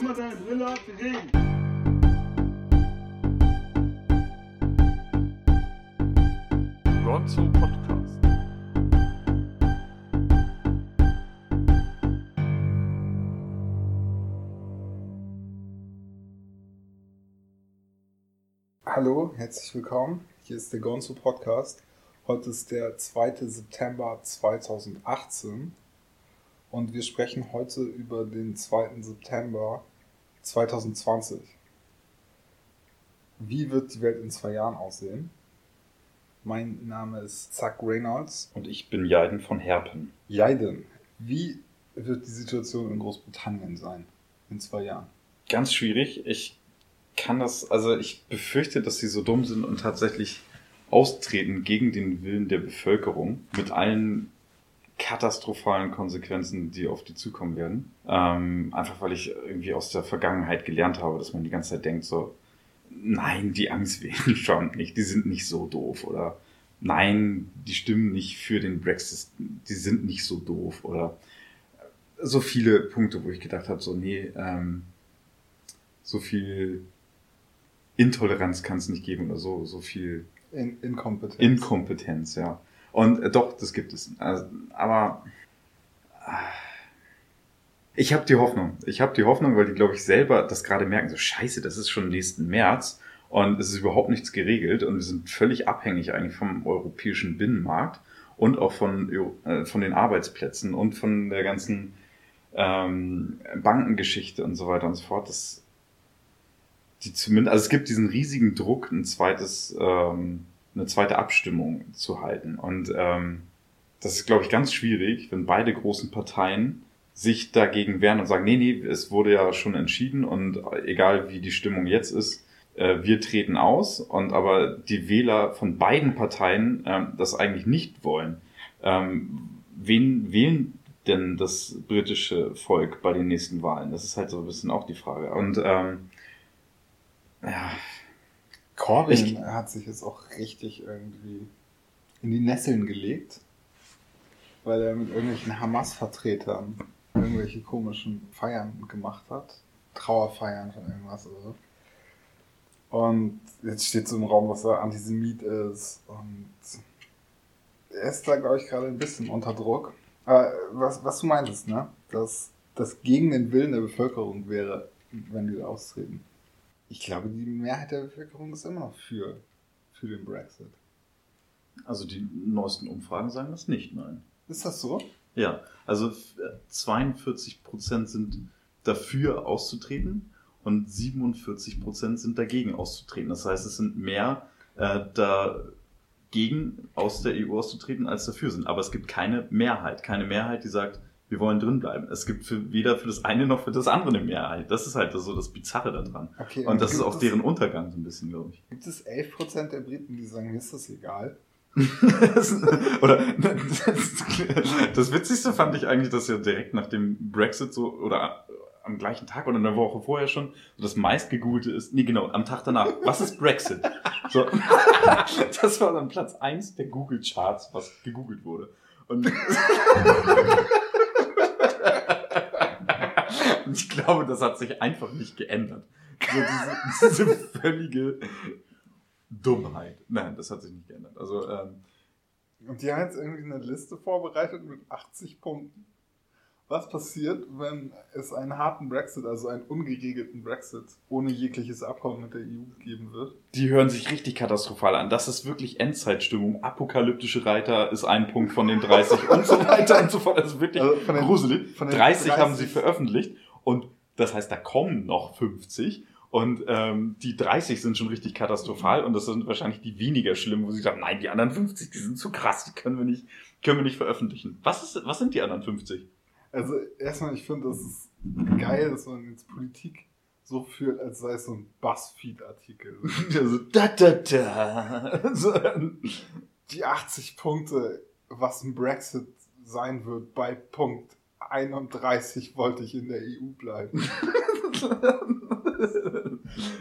Immer deine Brille ab, wir reden. Gonzo Podcast. Hallo, herzlich willkommen. Hier ist der Gonzo Podcast. Heute ist der 2. September 2018 und wir sprechen heute über den 2. September 2020. Wie wird die Welt in zwei Jahren aussehen? Mein Name ist Zack Reynolds. Und ich bin Jaiden von Herpen. Jaiden, wie wird die Situation in Großbritannien sein in zwei Jahren? Ganz schwierig. Ich kann das, also ich befürchte, dass sie so dumm sind und tatsächlich austreten gegen den Willen der Bevölkerung mit allen katastrophalen Konsequenzen, die auf die zukommen werden. Ähm, einfach weil ich irgendwie aus der Vergangenheit gelernt habe, dass man die ganze Zeit denkt so, nein, die Angst wählen schon nicht, die sind nicht so doof oder nein, die stimmen nicht für den Brexit, die sind nicht so doof oder so viele Punkte, wo ich gedacht habe, so nee, ähm, so viel Intoleranz kann es nicht geben oder so, so viel In Inkompetenz. Inkompetenz, ja. Und äh, doch, das gibt es. Also, aber äh, ich habe die Hoffnung. Ich habe die Hoffnung, weil die, glaube ich, selber das gerade merken. So, scheiße, das ist schon nächsten März und es ist überhaupt nichts geregelt und wir sind völlig abhängig eigentlich vom europäischen Binnenmarkt und auch von, äh, von den Arbeitsplätzen und von der ganzen ähm, Bankengeschichte und so weiter und so fort. Das, die zumindest, also es gibt diesen riesigen Druck, ein zweites, ähm, eine zweite Abstimmung zu halten. Und ähm, das ist, glaube ich, ganz schwierig, wenn beide großen Parteien sich dagegen wehren und sagen, nee, nee, es wurde ja schon entschieden und egal wie die Stimmung jetzt ist, äh, wir treten aus und aber die Wähler von beiden Parteien ähm, das eigentlich nicht wollen. Ähm, wen wählen denn das britische Volk bei den nächsten Wahlen? Das ist halt so ein bisschen auch die Frage. Und ähm, ja, Corbyn Ich- hat sich jetzt auch richtig irgendwie in die Nesseln gelegt, weil er mit irgendwelchen Hamas-Vertretern irgendwelche komischen Feiern gemacht hat. Trauerfeiern von irgendwas oder so. Und jetzt steht so im Raum, dass er Antisemit ist und er ist da, glaube ich, gerade ein bisschen unter Druck. Aber was, was du meintest, ne? Dass das gegen den Willen der Bevölkerung wäre, wenn wir austreten. Ich glaube, die Mehrheit der Bevölkerung ist immer noch für, für den Brexit. also die neuesten Umfragen sagen das nicht, nein. Ist das so? Ja, also f- 42 Prozent sind dafür auszutreten und 47 Prozent sind dagegen auszutreten. Das heißt, es sind mehr äh, dagegen aus der EU auszutreten, als dafür sind. Aber es gibt keine Mehrheit, keine Mehrheit, die sagt, wir wollen drin bleiben. Es gibt für, weder für das eine noch für das andere eine Mehrheit. Das ist halt so das Bizarre daran. Okay, Und das ist auch es- deren Untergang so ein bisschen, glaube ich. Gibt es 11% der Briten, die sagen, mir ist das egal? oder das, das Witzigste fand ich eigentlich, dass ja direkt nach dem Brexit so oder am gleichen Tag oder eine Woche vorher schon so das meistgegoogelte ist, nee genau, am Tag danach, was ist Brexit? So, das war dann Platz eins der Google Charts, was gegoogelt wurde. Und, Und ich glaube, das hat sich einfach nicht geändert. So diese, diese völlige Dummheit. Nein, das hat sich nicht geändert. Also ähm, Und die haben jetzt irgendwie eine Liste vorbereitet mit 80 Punkten. Was passiert, wenn es einen harten Brexit, also einen ungeregelten Brexit, ohne jegliches Abkommen mit der EU geben wird? die hören sich richtig katastrophal an. Das ist wirklich Endzeitstimmung. Apokalyptische Reiter ist ein Punkt von den 30 und so weiter und so fort. Das ist wirklich Also von den- gruselig. von den 30, haben 30 sie veröffentlicht und das heißt, da kommen noch 50 und ähm, die 30 sind schon richtig katastrophal und das sind wahrscheinlich die weniger schlimm, wo sie sagen, nein, die anderen 50, die sind zu krass, die können wir nicht, können wir nicht veröffentlichen. Was ist, was sind die anderen 50? Also erstmal, ich finde, das ist geil, dass man jetzt Politik so führt, als sei es so ein Buzzfeed-Artikel. Also, da, da, da. So, Die 80 Punkte, was ein Brexit sein wird, bei Punkt 31 wollte ich in der EU bleiben.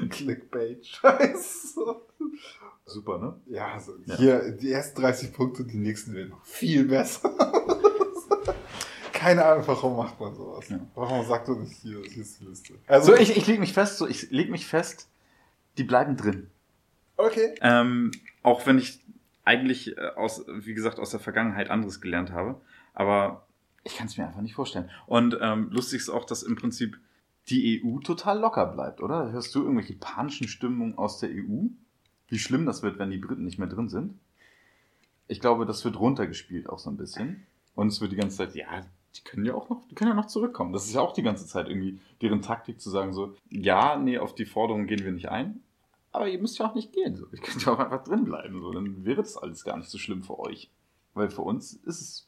Clickbait, scheiße. Super, ne? Ja, also Ja. hier die ersten 30 Punkte, die nächsten werden noch viel besser. keine Ahnung, warum macht man sowas. Ja. Warum sagt man nicht hier, hier ist die Liste. Also ich, ich lege mich fest, so ich leg mich fest, die bleiben drin. Okay. Ähm, auch wenn ich eigentlich äh, aus, wie gesagt, aus der Vergangenheit anderes gelernt habe. Aber ich kann es mir einfach nicht vorstellen. Und ähm, lustig ist auch, dass im Prinzip die EU total locker bleibt, oder? Hörst du irgendwelche panischen Stimmungen aus der EU? Wie schlimm das wird, wenn die Briten nicht mehr drin sind? Ich glaube, das wird runtergespielt auch so ein bisschen. Und es wird die ganze Zeit, ja, die können ja auch noch, die können ja noch zurückkommen. Das ist ja auch die ganze Zeit irgendwie deren Taktik zu sagen so, ja, nee, auf die Forderung gehen wir nicht ein. Aber ihr müsst ja auch nicht gehen. So. Ihr könnt ja auch einfach drin bleiben. So. Dann wäre das alles gar nicht so schlimm für euch. Weil für uns ist es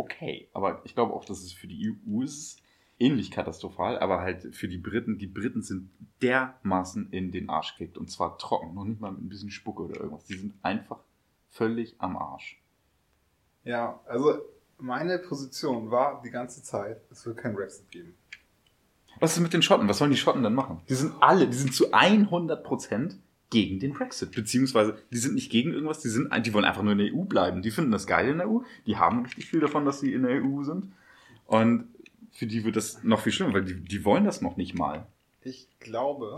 okay. Aber ich glaube auch, dass es für die EU ist ähnlich katastrophal, aber halt für die Briten, die Briten sind dermaßen in den Arsch gekriegt. Und zwar trocken, noch nicht mal mit ein bisschen Spucke oder irgendwas. Die sind einfach völlig am Arsch. Ja, also meine Position war die ganze Zeit, es wird kein Brexit geben. Was ist mit den Schotten? Was sollen die Schotten denn machen? Die sind alle, die sind zu 100 Prozent gegen den Brexit. Beziehungsweise, die sind nicht gegen irgendwas, die sind, die wollen einfach nur in der EU bleiben. Die finden das geil in der EU. Die haben richtig viel davon, dass sie in der EU sind. Und für die wird das noch viel schlimmer, weil die, die wollen das noch nicht mal. Ich glaube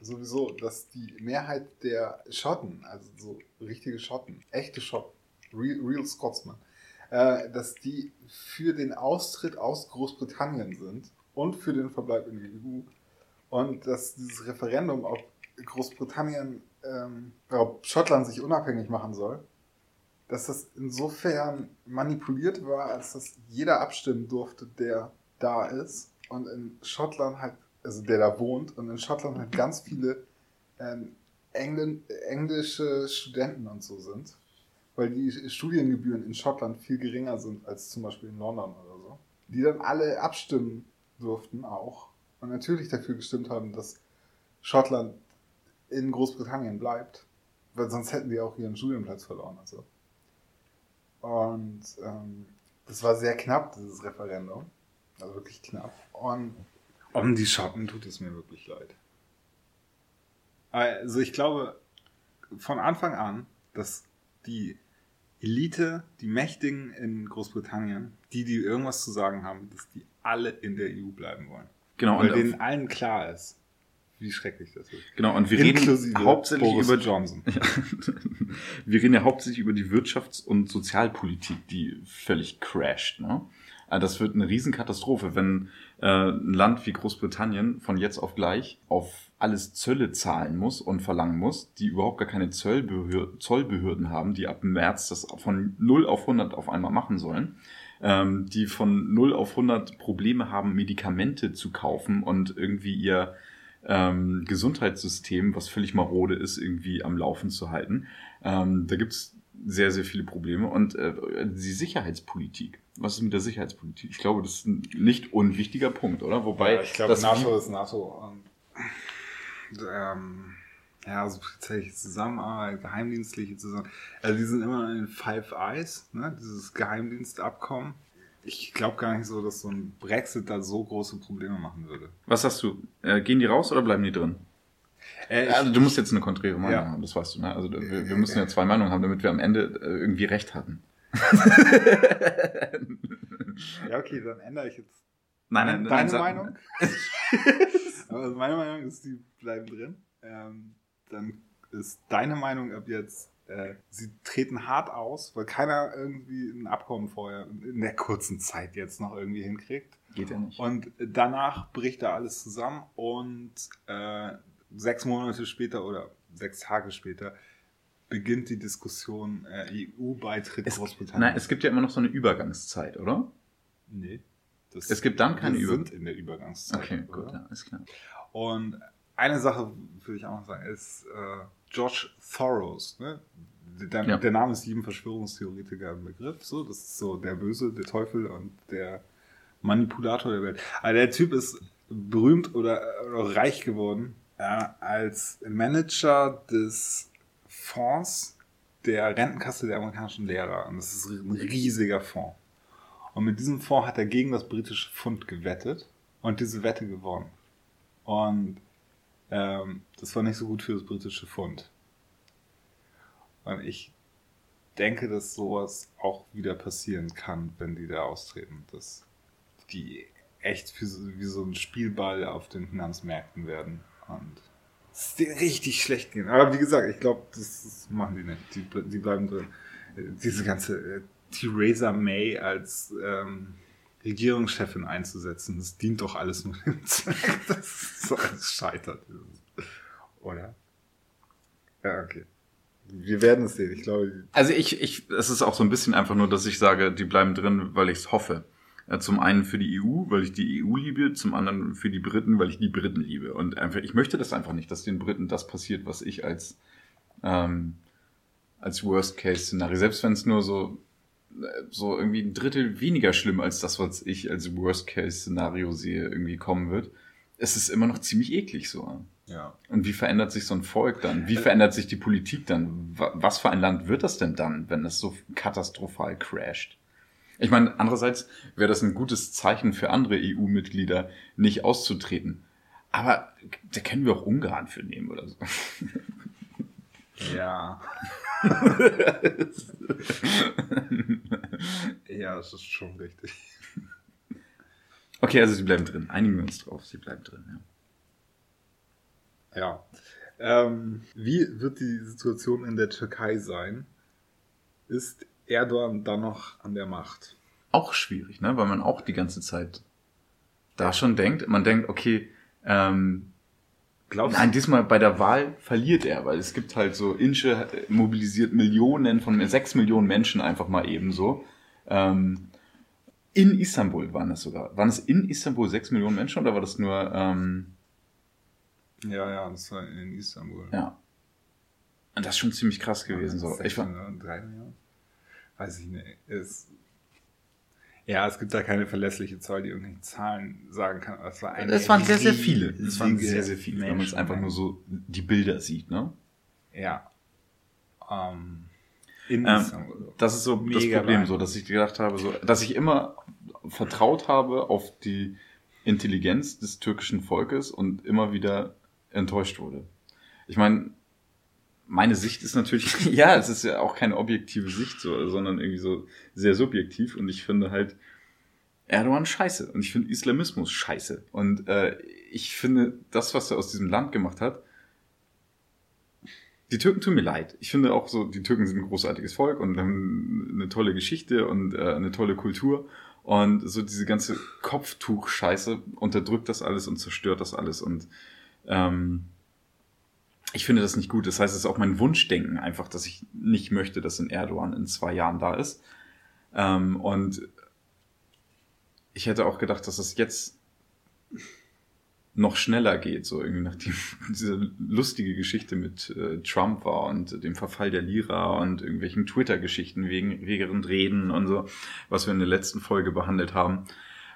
sowieso, dass die Mehrheit der Schotten, also so richtige Schotten, echte Schotten, real, real Scotsman, äh, dass die für den Austritt aus Großbritannien sind und für den Verbleib in der EU. Und dass dieses Referendum, ob Großbritannien, ähm, Schottland sich unabhängig machen soll, dass das insofern manipuliert war, als dass jeder abstimmen durfte, der da ist. Und in Schottland halt, also der da wohnt, und in Schottland halt ganz viele ähm, Engl englische Studenten und so sind. Weil die Studiengebühren in Schottland viel geringer sind als zum Beispiel in London oder so. Die dann alle abstimmen durften auch. Und natürlich dafür gestimmt haben, dass Schottland in Großbritannien bleibt. Weil sonst hätten die auch ihren Studienplatz verloren. Also. Und ähm, das war sehr knapp, dieses Referendum. Also wirklich knapp. Und um die Schotten tut es mir wirklich leid. Also ich glaube von Anfang an, dass die Elite, die Mächtigen in Großbritannien, die, die irgendwas zu sagen haben, dass die alle in der EU bleiben wollen. Genau, Weil und denen allen klar ist, wie schrecklich das ist. Genau, und wir Inklusive reden hauptsächlich Boris über Johnson. Ja. Wir reden ja hauptsächlich über die Wirtschafts- und Sozialpolitik, die völlig crasht. Ne? Also Das wird eine Riesenkatastrophe, wenn äh, ein Land wie Großbritannien von jetzt auf gleich auf alles Zölle zahlen muss und verlangen muss, die überhaupt gar keine Zollbehör Zollbehörden haben, die ab März das von 0 auf 100 auf einmal machen sollen, ähm, die von 0 auf 100 Probleme haben, Medikamente zu kaufen und irgendwie ihr ähm, Gesundheitssystem, was völlig marode ist, irgendwie am Laufen zu halten. Ähm, da gibt's sehr, sehr viele Probleme. Und äh, die Sicherheitspolitik. Was ist mit der Sicherheitspolitik? Ich glaube, das ist ein nicht unwichtiger Punkt, oder? Wobei, ja, ich glaube, das NATO ist NATO. Und, ähm, ja, also polizeiliche Zusammenarbeit, geheimdienstliche Zusammenarbeit. Also die sind immer in den Five Eyes, ne? dieses Geheimdienstabkommen. Ich glaube gar nicht so, dass so ein Brexit da so große Probleme machen würde. was hast du? Äh, gehen die raus oder bleiben die drin? Äh, ich- Also du musst jetzt eine konträre Meinung Ja. haben, das weißt du. Ne? Also wir, wir müssen ja zwei Meinungen haben, damit wir am Ende äh, irgendwie recht hatten. ja, okay, dann ändere ich jetzt Nein, nein, Deine nein, Meinung? Aber meine Meinung ist, die bleiben drin. Ähm, dann ist deine Meinung ab jetzt, äh, sie treten hart aus, weil keiner irgendwie ein Abkommen vorher in der kurzen Zeit jetzt noch irgendwie hinkriegt. Geht ja nicht. Und danach bricht da alles zusammen und äh, sechs Monate später oder sechs Tage später beginnt die Diskussion äh, EU-Beitritt Großbritannien. nein, es gibt ja immer noch so eine Übergangszeit, oder? nee. Das, Es gibt dann keine wir Über- sind in der Übergangszeit. Okay, oder? gut, ja, ist klar. Und eine Sache würde ich auch noch sagen, ist äh, George Soros. Ne? Der, Ja. der Name ist jedem Verschwörungstheoretiker ein Begriff. So, das ist so der Böse, der Teufel und der Manipulator der Welt. Aber der Typ ist berühmt oder, oder reich geworden äh, als Manager des Fonds der Rentenkasse der amerikanischen Lehrer. Und das ist ein riesiger Fonds. Und mit diesem Fonds hat er gegen das britische Pfund gewettet und diese Wette gewonnen. Und ähm, das war nicht so gut für das britische Pfund. Und ich denke, dass sowas auch wieder passieren kann, wenn die da austreten. Dass die echt so, wie so ein Spielball auf den Finanzmärkten werden. Und es denen richtig schlecht gehen. Aber wie gesagt, ich glaube, das, das machen die nicht. Die, die bleiben drin. Diese ganze äh, Theresa May als ähm, Regierungschefin einzusetzen, das dient doch alles nur dem Zweck, dass so alles scheitert. Oder? Ja, okay. Wir werden es sehen. Ich glaube. Also ich, ich, es ist auch so ein bisschen einfach nur, dass ich sage, die bleiben drin, weil ich es hoffe. Zum einen für die EU, weil ich die EU liebe, zum anderen für die Briten, weil ich die Briten liebe. Und einfach, ich möchte das einfach nicht, dass den Briten das passiert, was ich als, ähm, als Worst-Case-Szenario, selbst wenn es nur so, so irgendwie ein Drittel weniger schlimm als das, was ich als Worst-Case-Szenario sehe, irgendwie kommen wird, es ist immer noch ziemlich eklig so. Ja. Und wie verändert sich so ein Volk dann? Wie verändert sich die Politik dann? Was für ein Land wird das denn dann, wenn es so katastrophal crasht? Ich meine, andererseits wäre das ein gutes Zeichen für andere EU-Mitglieder, nicht auszutreten. Aber da können wir auch Ungarn für nehmen oder so. Ja. ja, das ist schon richtig. Okay, also sie bleiben drin. Einigen wir uns drauf. Sie bleiben drin, ja. Ja. Ähm, wie wird die Situation in der Türkei sein? Ist Erdogan dann noch an der Macht? Auch schwierig, ne? weil man auch die ganze Zeit da schon denkt. Man denkt, okay, ähm, Glaubst Nein, diesmal bei der Wahl verliert er, weil es gibt halt so, Inche mobilisiert Millionen von sechs Millionen Menschen einfach mal ebenso. Ähm, in Istanbul waren das sogar. Waren es in Istanbul sechs Millionen Menschen oder war das nur? Ähm, ja, ja, das war in Istanbul. Ja. Und das ist schon ziemlich krass gewesen. so. Ich war, drei Millionen? Weiß ich nicht. Es, ja, es gibt da keine verlässliche Zahl, die irgendwelche Zahlen sagen kann. Es war eine es waren sehr, sehr viele. Es waren sehr, sehr viele, wenn man es einfach nur so die Bilder sieht, ne? Ja. Ähm, in ähm, das ist so Mega das Problem, so, dass ich gedacht habe, so, dass ich immer vertraut habe auf die Intelligenz des türkischen Volkes und immer wieder enttäuscht wurde. Ich meine, meine Sicht ist natürlich, ja, es ist ja auch keine objektive Sicht, so, sondern irgendwie so sehr subjektiv. Und ich finde halt Erdogan scheiße. Und ich finde Islamismus scheiße. Und äh, ich finde, das, was er aus diesem Land gemacht hat, die Türken tun mir leid. Ich finde auch so, die Türken sind ein großartiges Volk und haben eine tolle Geschichte und äh, eine tolle Kultur. Und so diese ganze Kopftuch-Scheiße unterdrückt das alles und zerstört das alles. Und ähm, ich finde das nicht gut. Das heißt, es ist auch mein Wunschdenken einfach, dass ich nicht möchte, dass ein Erdogan in zwei Jahren da ist. Ähm, und ich hätte auch gedacht, dass es jetzt noch schneller geht, so irgendwie nachdem diese lustige Geschichte mit äh, Trump war und dem Verfall der Lira und irgendwelchen Twitter-Geschichten wegen wegen Reden und so, was wir in der letzten Folge behandelt haben.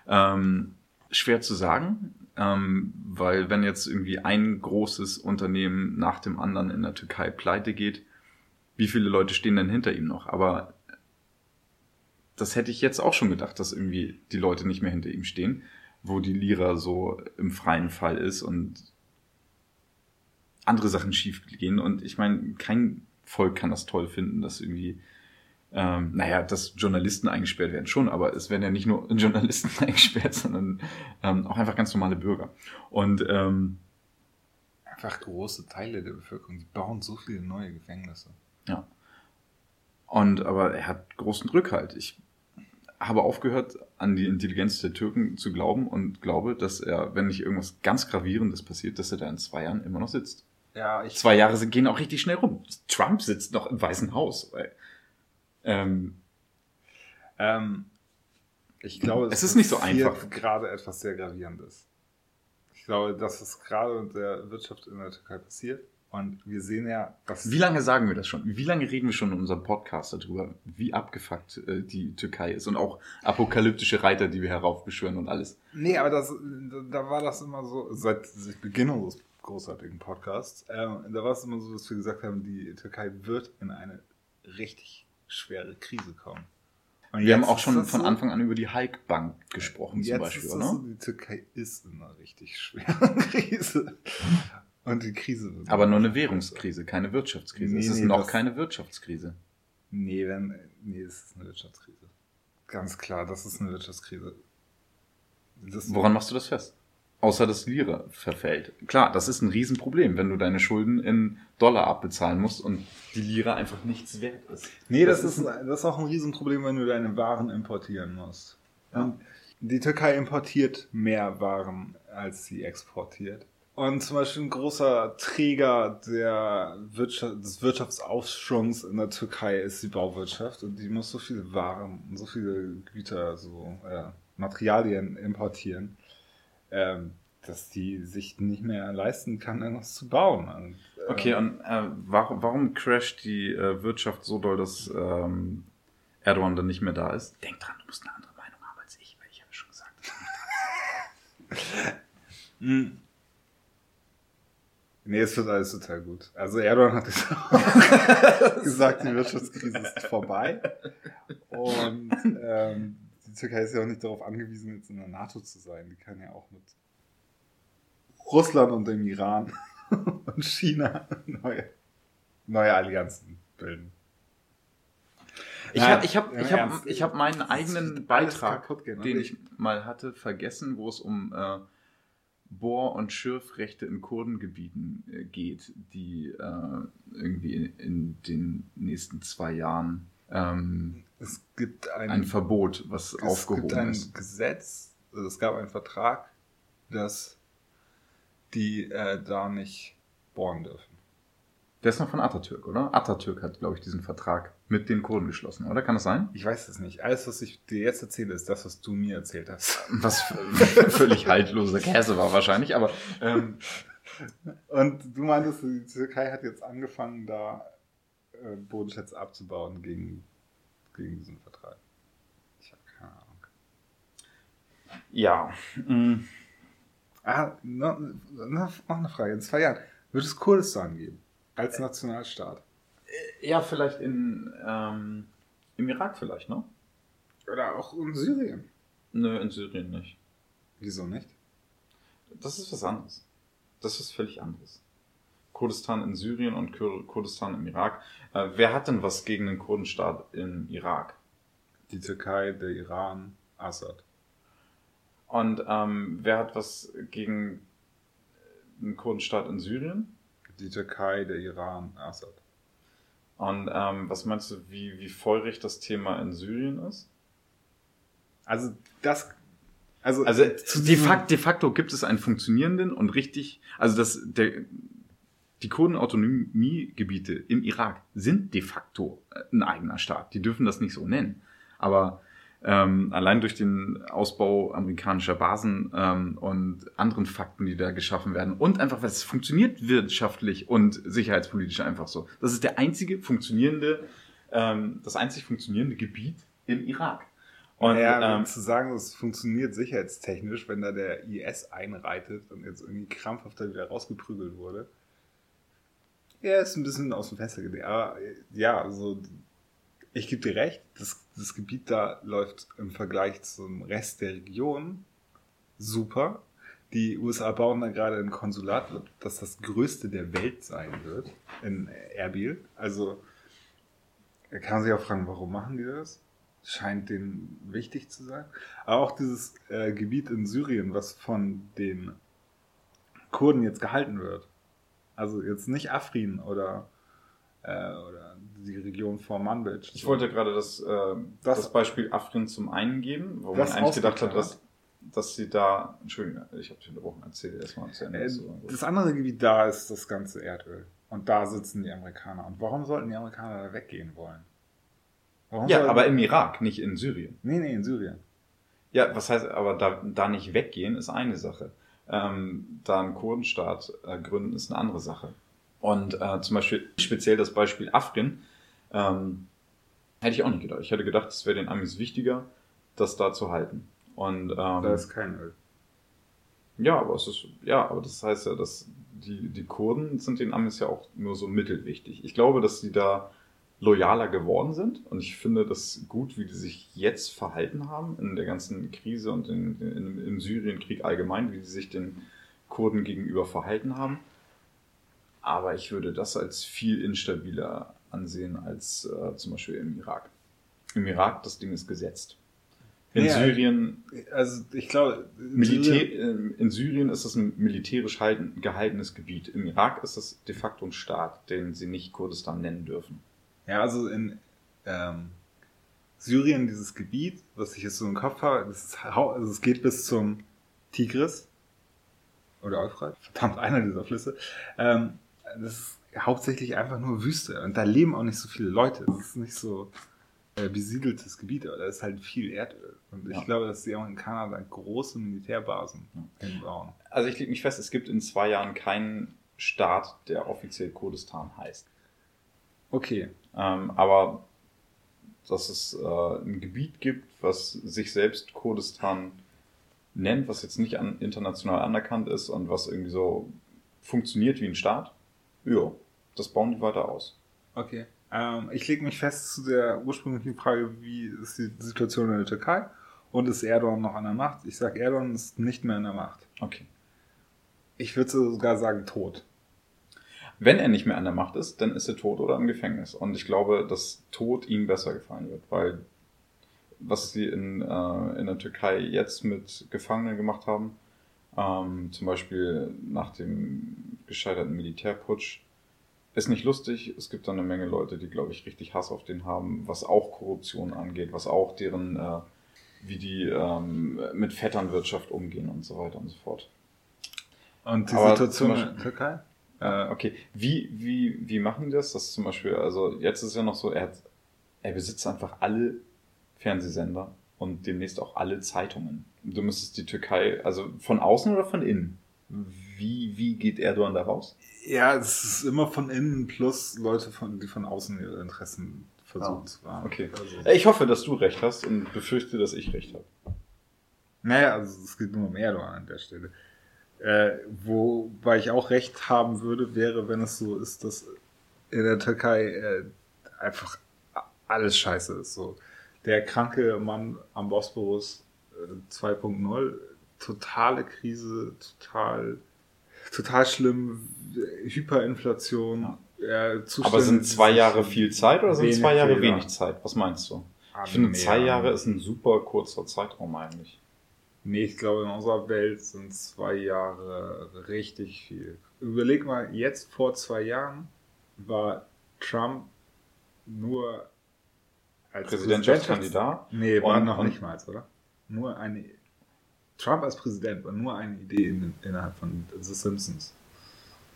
Ähm, schwer zu sagen. Ähm, weil wenn jetzt irgendwie ein großes Unternehmen nach dem anderen in der Türkei pleite geht, wie viele Leute stehen denn hinter ihm noch? Aber das hätte ich jetzt auch schon gedacht, dass irgendwie die Leute nicht mehr hinter ihm stehen, wo die Lira so im freien Fall ist und andere Sachen schief gehen. Und ich meine, kein Volk kann das toll finden, dass irgendwie ähm, naja, dass Journalisten eingesperrt werden schon, aber es werden ja nicht nur Journalisten eingesperrt, sondern ähm, auch einfach ganz normale Bürger. Und ähm, einfach große Teile der Bevölkerung, die bauen so viele neue Gefängnisse. Ja. Und aber er hat großen Rückhalt. Ich habe aufgehört, an die Intelligenz der Türken zu glauben und glaube, dass er, wenn nicht irgendwas ganz Gravierendes passiert, dass er da in zwei Jahren immer noch sitzt. Ja, ich Zwei Jahre gehen auch richtig schnell rum. Trump sitzt noch im Weißen Haus. Weil ähm, ähm, ich glaube, es ist nicht so einfach. gerade etwas sehr Gravierendes. Ich glaube, dass es gerade in der Wirtschaft in der Türkei passiert. Und wir sehen ja, dass. Wie lange sagen wir das schon? Wie lange reden wir schon in unserem Podcast darüber, wie abgefuckt äh, die Türkei ist und auch apokalyptische Reiter, die wir heraufbeschwören und alles? Nee, aber das, da war das immer so, seit Beginn unseres großartigen Podcasts, äh, da war es immer so, dass wir gesagt haben, die Türkei wird in eine richtig schwere Krise kommen. Und wir haben auch schon von so, Anfang an über die Halkbank gesprochen, zum Beispiel, oder? So, die Türkei ist in einer richtig schweren Krise. Und die Krise. Aber nur eine Währungskrise, keine Wirtschaftskrise. Nee, es ist nee, noch keine Wirtschaftskrise. Nee, wenn, nee, es ist eine Wirtschaftskrise. Ganz klar, das ist eine Wirtschaftskrise. Das, Woran machst du das fest? Außer dass Lira verfällt. Klar, das ist ein Riesenproblem, wenn du deine Schulden in Dollar abbezahlen musst und die Lira einfach nichts wert ist. Nee, das, ist, das ist auch ein Riesenproblem, wenn du deine Waren importieren musst. Und die Türkei importiert mehr Waren, als sie exportiert. Und zum Beispiel ein großer Träger der Wirtschaft, des Wirtschaftsaufschwungs in der Türkei ist die Bauwirtschaft und die muss so viele Waren und so viele Güter, so äh, Materialien importieren, ähm, dass die sich nicht mehr leisten kann, irgendwas zu bauen. Und, äh, Okay, und äh, warum, warum crasht die äh, Wirtschaft so doll, dass ähm, Erdogan dann nicht mehr da ist? Denk dran, du musst eine andere Meinung haben als ich, weil ich habe schon gesagt. Nee, es wird alles total gut. Also Erdogan hat auch gesagt, die Wirtschaftskrise ist vorbei. Und ähm, die Türkei ist ja auch nicht darauf angewiesen, jetzt in der NATO zu sein. Die kann ja auch mit Russland und dem Iran und China neue, neue Allianzen bilden. Ich habe ich hab, ich hab, ich hab meinen eigenen Beitrag, kaputt gehen. den Und ich mal hatte, vergessen, wo es um äh, Bohr- und Schürfrechte in Kurdengebieten äh, geht, die äh, irgendwie in, in den nächsten zwei Jahren ähm, Es gibt ein, ein Verbot, was es aufgehoben gibt ein ist. Gesetz, also es gab einen Vertrag, dass die äh, da nicht bohren dürfen. Der ist noch von Atatürk, oder? Atatürk hat, glaube ich, diesen Vertrag mit den Kurden geschlossen, oder? Kann das sein? Ich weiß es nicht. Alles, was ich dir jetzt erzähle, ist das, was du mir erzählt hast. Was völlig haltloser Käse war wahrscheinlich, aber ähm, Und du meintest, die Türkei hat jetzt angefangen, da äh, Bodenschätze abzubauen gegen, gegen diesen Vertrag. Ich habe keine Ahnung. ja. mh. Ah, noch, noch eine Frage. In zwei Jahren wird es Kurdistan geben. Als Nationalstaat. Ja, vielleicht in, ähm, im Irak vielleicht, ne? Oder auch in Syrien. Nö, in Syrien nicht. Wieso nicht? Das ist was anderes. Das ist völlig anderes. Kurdistan in Syrien und Kur Kurdistan im Irak. Äh, wer hat denn was gegen den Kurdenstaat im Irak? Die Türkei, der Iran, Assad. Und ähm, wer hat was gegen den Kurdenstaat in Syrien? Die Türkei, der Iran, Assad. Und ähm, was meinst du, wie, wie feurig das Thema in Syrien ist? Also das. Also, Also de, facto, de facto gibt es einen funktionierenden und richtig, also das, der, die Kurdenautonomiegebiete im Irak sind de facto ein eigener Staat. Die dürfen das nicht so nennen. Aber ähm, allein durch den Ausbau amerikanischer Basen ähm, und anderen Fakten, die da geschaffen werden und einfach, weil es funktioniert wirtschaftlich und sicherheitspolitisch einfach so. Das ist der einzige funktionierende, ähm, das einzig funktionierende Gebiet im Irak. Und ja, ähm, zu sagen, es funktioniert sicherheitstechnisch, wenn da der IS einreitet und jetzt irgendwie krampfhaft da wieder rausgeprügelt wurde. Ja, ist ein bisschen aus dem Fenster gelegt. Aber äh, ja, also ich gebe dir recht, das, das Gebiet da läuft im Vergleich zum Rest der Region super. Die USA bauen da gerade ein Konsulat, das das größte der Welt sein wird, in Erbil. Also da kann man sich auch fragen, warum machen die das? Scheint denen wichtig zu sein. Aber auch dieses äh, Gebiet in Syrien, was von den Kurden jetzt gehalten wird. Also jetzt nicht Afrin oder, äh, oder die Region vor Manbij. Ich wollte gerade das, äh, das, Das- Beispiel Afrin zum einen geben, wo man eigentlich gedacht hat, dass, dass sie da. Entschuldigung, ich habe dich unterbrochen, erzähl erstmal zu Ende. Äh, So. Das andere Gebiet da ist das ganze Erdöl. Und da sitzen die Amerikaner. Und warum sollten die Amerikaner da weggehen wollen? Warum Ja, aber im Irak, nicht in Syrien. Nee, nee, in Syrien. Ja, was heißt, aber da, da nicht weggehen ist eine Sache. Ähm, da einen Kurdenstaat äh, gründen ist eine andere Sache. Und äh, zum Beispiel speziell das Beispiel Afrin ähm, hätte ich auch nicht gedacht. Ich hätte gedacht, es wäre den Amis wichtiger, das da zu halten. Und ähm, Da ist kein Öl. Ja, aber es ist, ja, aber das heißt ja, dass die, die Kurden sind den Amis ja auch nur so mittelwichtig. Ich glaube, dass sie da loyaler geworden sind und ich finde das gut, wie die sich jetzt verhalten haben in der ganzen Krise und in, in, im Syrienkrieg allgemein, wie sie sich den Kurden gegenüber verhalten haben. Aber ich würde das als viel instabiler ansehen als äh, zum Beispiel im Irak. Im Irak, das Ding ist gesetzt. In Ja, Syrien, Also ich glaube, Militär, äh, in Syrien ist es ein militärisch halten, gehaltenes Gebiet. Im Irak ist es de facto ein Staat, den sie nicht Kurdistan nennen dürfen. Ja, also in ähm, Syrien, dieses Gebiet, was ich jetzt so im Kopf habe, das ist, also es geht bis zum Tigris oder Euphrat, verdammt, einer dieser Flüsse. Ähm, das ist hauptsächlich einfach nur Wüste und da leben auch nicht so viele Leute. Das ist nicht so äh, besiedeltes Gebiet, aber da ist halt viel Erdöl. Und ich Ja. glaube, dass die auch in Kanada große Militärbasen hinbauen. Also ich lege mich fest, es gibt in zwei Jahren keinen Staat, der offiziell Kurdistan heißt. Okay, Ähm, aber dass es äh, ein Gebiet gibt, was sich selbst Kurdistan nennt, was jetzt nicht an, international anerkannt ist und was irgendwie so funktioniert wie ein Staat, ja, das bauen die weiter aus. Okay. Ähm, ich lege mich fest zu der ursprünglichen Frage, wie ist die Situation in der Türkei und ist Erdogan noch an der Macht? Ich sage, Erdogan ist nicht mehr an der Macht. Okay. Ich würde sogar sagen tot. Wenn er nicht mehr an der Macht ist, dann ist er tot oder im Gefängnis. Und ich glaube, dass Tod ihm besser gefallen wird, weil was sie in, äh, in der Türkei jetzt mit Gefangenen gemacht haben, ähm, zum Beispiel nach dem gescheiterten Militärputsch, ist nicht lustig. Es gibt da eine Menge Leute, die, glaube ich, richtig Hass auf den haben, was auch Korruption angeht, was auch deren, äh, wie die ähm, mit Vetternwirtschaft umgehen und so weiter und so fort. Und die Aber Situation in Beispiel- der Türkei? Äh, okay, wie, wie, wie machen die das? Das ist zum Beispiel, also jetzt ist ja noch so, er, hat, er besitzt einfach alle Fernsehsender und demnächst auch alle Zeitungen. Du müsstest die Türkei, also von außen oder von innen? Wie, wie geht Erdogan da raus? Ja, es ist immer von innen plus Leute, von, die von außen ihre Interessen versuchen Ah, zu wahren. okay. Also, Ich hoffe, dass du recht hast und befürchte, dass ich recht habe. naja, also es geht nur um Erdogan an der Stelle. Äh, wobei ich auch recht haben würde, wäre, wenn es so ist, dass in der Türkei äh, einfach alles scheiße ist. So. Der kranke Mann am Bosporus äh, 2.0, totale Krise, total, total schlimm, Hyperinflation. Äh, Zustände, Aber sind zwei Jahre viel Zeit oder sind zwei Jahre Venezuela wenig Zeit? Was meinst du? Ich finde, zwei. Jahre ist ein super kurzer Zeitraum eigentlich. Nee, ich glaube, in unserer Welt sind zwei Jahre richtig viel. Überleg mal, jetzt vor zwei Jahren war Trump nur als Präsidentschaftskandidat. Nee, war noch nicht mal, oder? Nur eine. Trump als Präsident war nur eine Idee in, innerhalb von The Simpsons.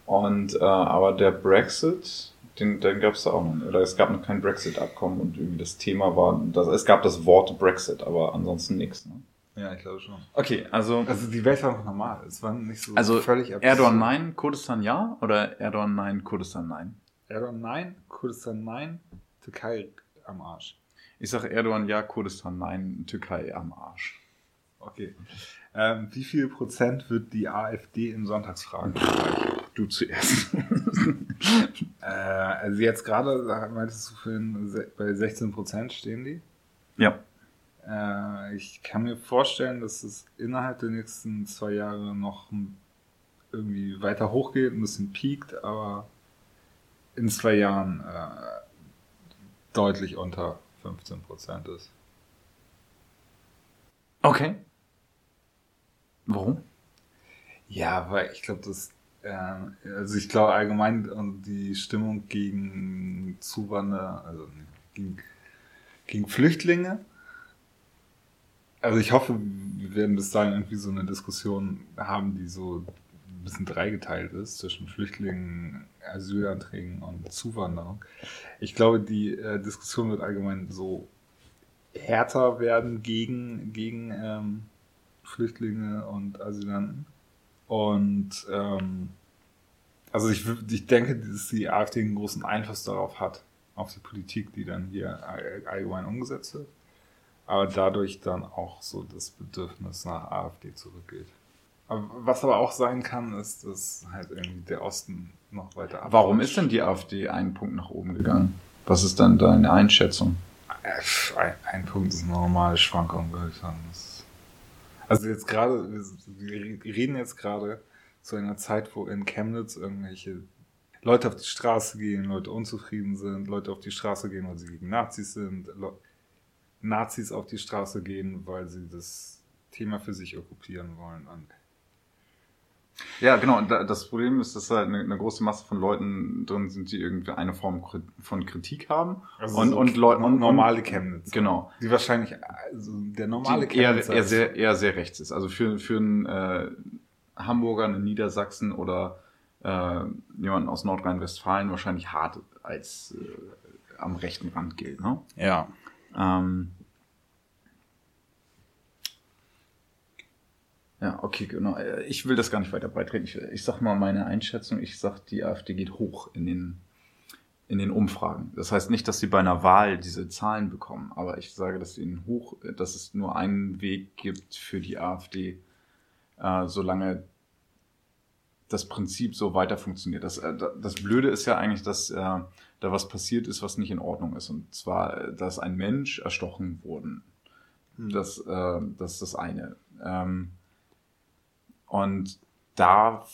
Und äh, aber der Brexit, den, den gab es da auch noch nicht. Oder es gab noch kein Brexit-Abkommen und irgendwie das Thema war, das, es gab das Wort Brexit, aber ansonsten nichts. Ne? Ja, ich glaube schon. Okay, also Also die Welt war noch normal. Es war nicht so Also völlig absurd. Erdogan nein, Kurdistan ja oder Erdogan nein, Kurdistan nein? Erdogan nein, Kurdistan nein, Türkei am Arsch. Ich sage Erdogan ja, Kurdistan nein, Türkei am Arsch. Okay. Ähm, wie viel Prozent wird die AfD in Sonntagsfragen? Du zuerst. Äh, also jetzt gerade, meintest du vorhin, bei 16 Prozent stehen die. ja. Äh, ich kann mir vorstellen, dass es innerhalb der nächsten zwei Jahre noch irgendwie weiter hochgeht, ein bisschen piekt, aber in zwei Jahren äh, deutlich unter 15 Prozent ist. Okay. Warum? Ja, weil ich glaube, das, äh, also ich glaube allgemein äh, die Stimmung gegen Zuwanderer, also nee, gegen, gegen Flüchtlinge. Also ich hoffe, wir werden bis dahin irgendwie so eine Diskussion haben, die so ein bisschen dreigeteilt ist zwischen Flüchtlingen, Asylanträgen und Zuwanderung. Ich glaube, die äh, Diskussion wird allgemein so härter werden gegen, gegen ähm, Flüchtlinge und Asylanten. Und ähm, also ich, ich denke, dass die AfD einen großen Einfluss darauf hat, auf die Politik, die dann hier all- allgemein umgesetzt wird. Aber dadurch dann auch so das Bedürfnis nach AfD zurückgeht. Was aber auch sein kann, ist, dass halt irgendwie der Osten noch weiter Warum abrutscht. ist denn die AfD einen Punkt nach oben gegangen? Was ist dann deine Einschätzung? Äh, Ein, ein Punkt ist normale Schwankung, würde ich sagen. Also jetzt gerade, wir wir reden jetzt gerade zu einer Zeit, wo in Chemnitz irgendwelche Leute auf die Straße gehen, Leute unzufrieden sind, Leute auf die Straße gehen, weil sie gegen Nazis sind. Le Nazis auf die Straße gehen, weil sie das Thema für sich okkupieren wollen. Und Ja, genau. Und da- das Problem ist, dass da eine, große Masse von Leuten drin sind, die irgendwie eine Form von Kritik haben. Also und, so und Leute und normale Chemnitz. Genau. Die wahrscheinlich, also der normale die eher, eher, ist- sehr, eher sehr rechts ist. Also für, für einen äh, Hamburger, einen Niedersachsen oder äh, jemanden aus Nordrhein-Westfalen wahrscheinlich hart als äh, am rechten Rand gilt. Ne? Ja. Ähm, ja, okay, genau. Äh, Ich will das gar nicht weiter beitreten. Ich, ich sag mal meine Einschätzung. Ich sag, die AfD geht hoch in den, in den Umfragen. Das heißt nicht, dass sie bei einer Wahl diese Zahlen bekommen, aber ich sage, dass sie hoch, dass es nur einen Weg gibt für die AfD, äh, solange das Prinzip so weiter funktioniert. Das, äh, das Blöde ist ja eigentlich, dass äh, da was passiert ist, was nicht in Ordnung ist. Und zwar, äh, dass ein Mensch erstochen wurde. Das, äh, das ist das eine. Ähm, und dagegen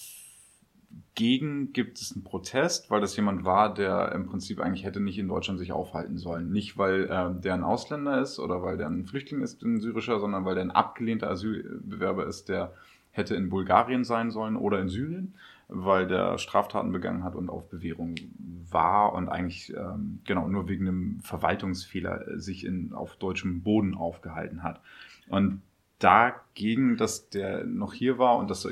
gibt es einen Protest, weil das jemand war, der im Prinzip eigentlich hätte nicht in Deutschland sich aufhalten sollen. Nicht, weil äh, der ein Ausländer ist oder weil der ein Flüchtling ist, ein syrischer, sondern weil der ein abgelehnter Asylbewerber ist, der hätte in Bulgarien sein sollen oder in Syrien, weil der Straftaten begangen hat und auf Bewährung war und eigentlich ähm, genau nur wegen einem Verwaltungsfehler äh, sich in, auf deutschem Boden aufgehalten hat. Und dagegen, dass der noch hier war und dass so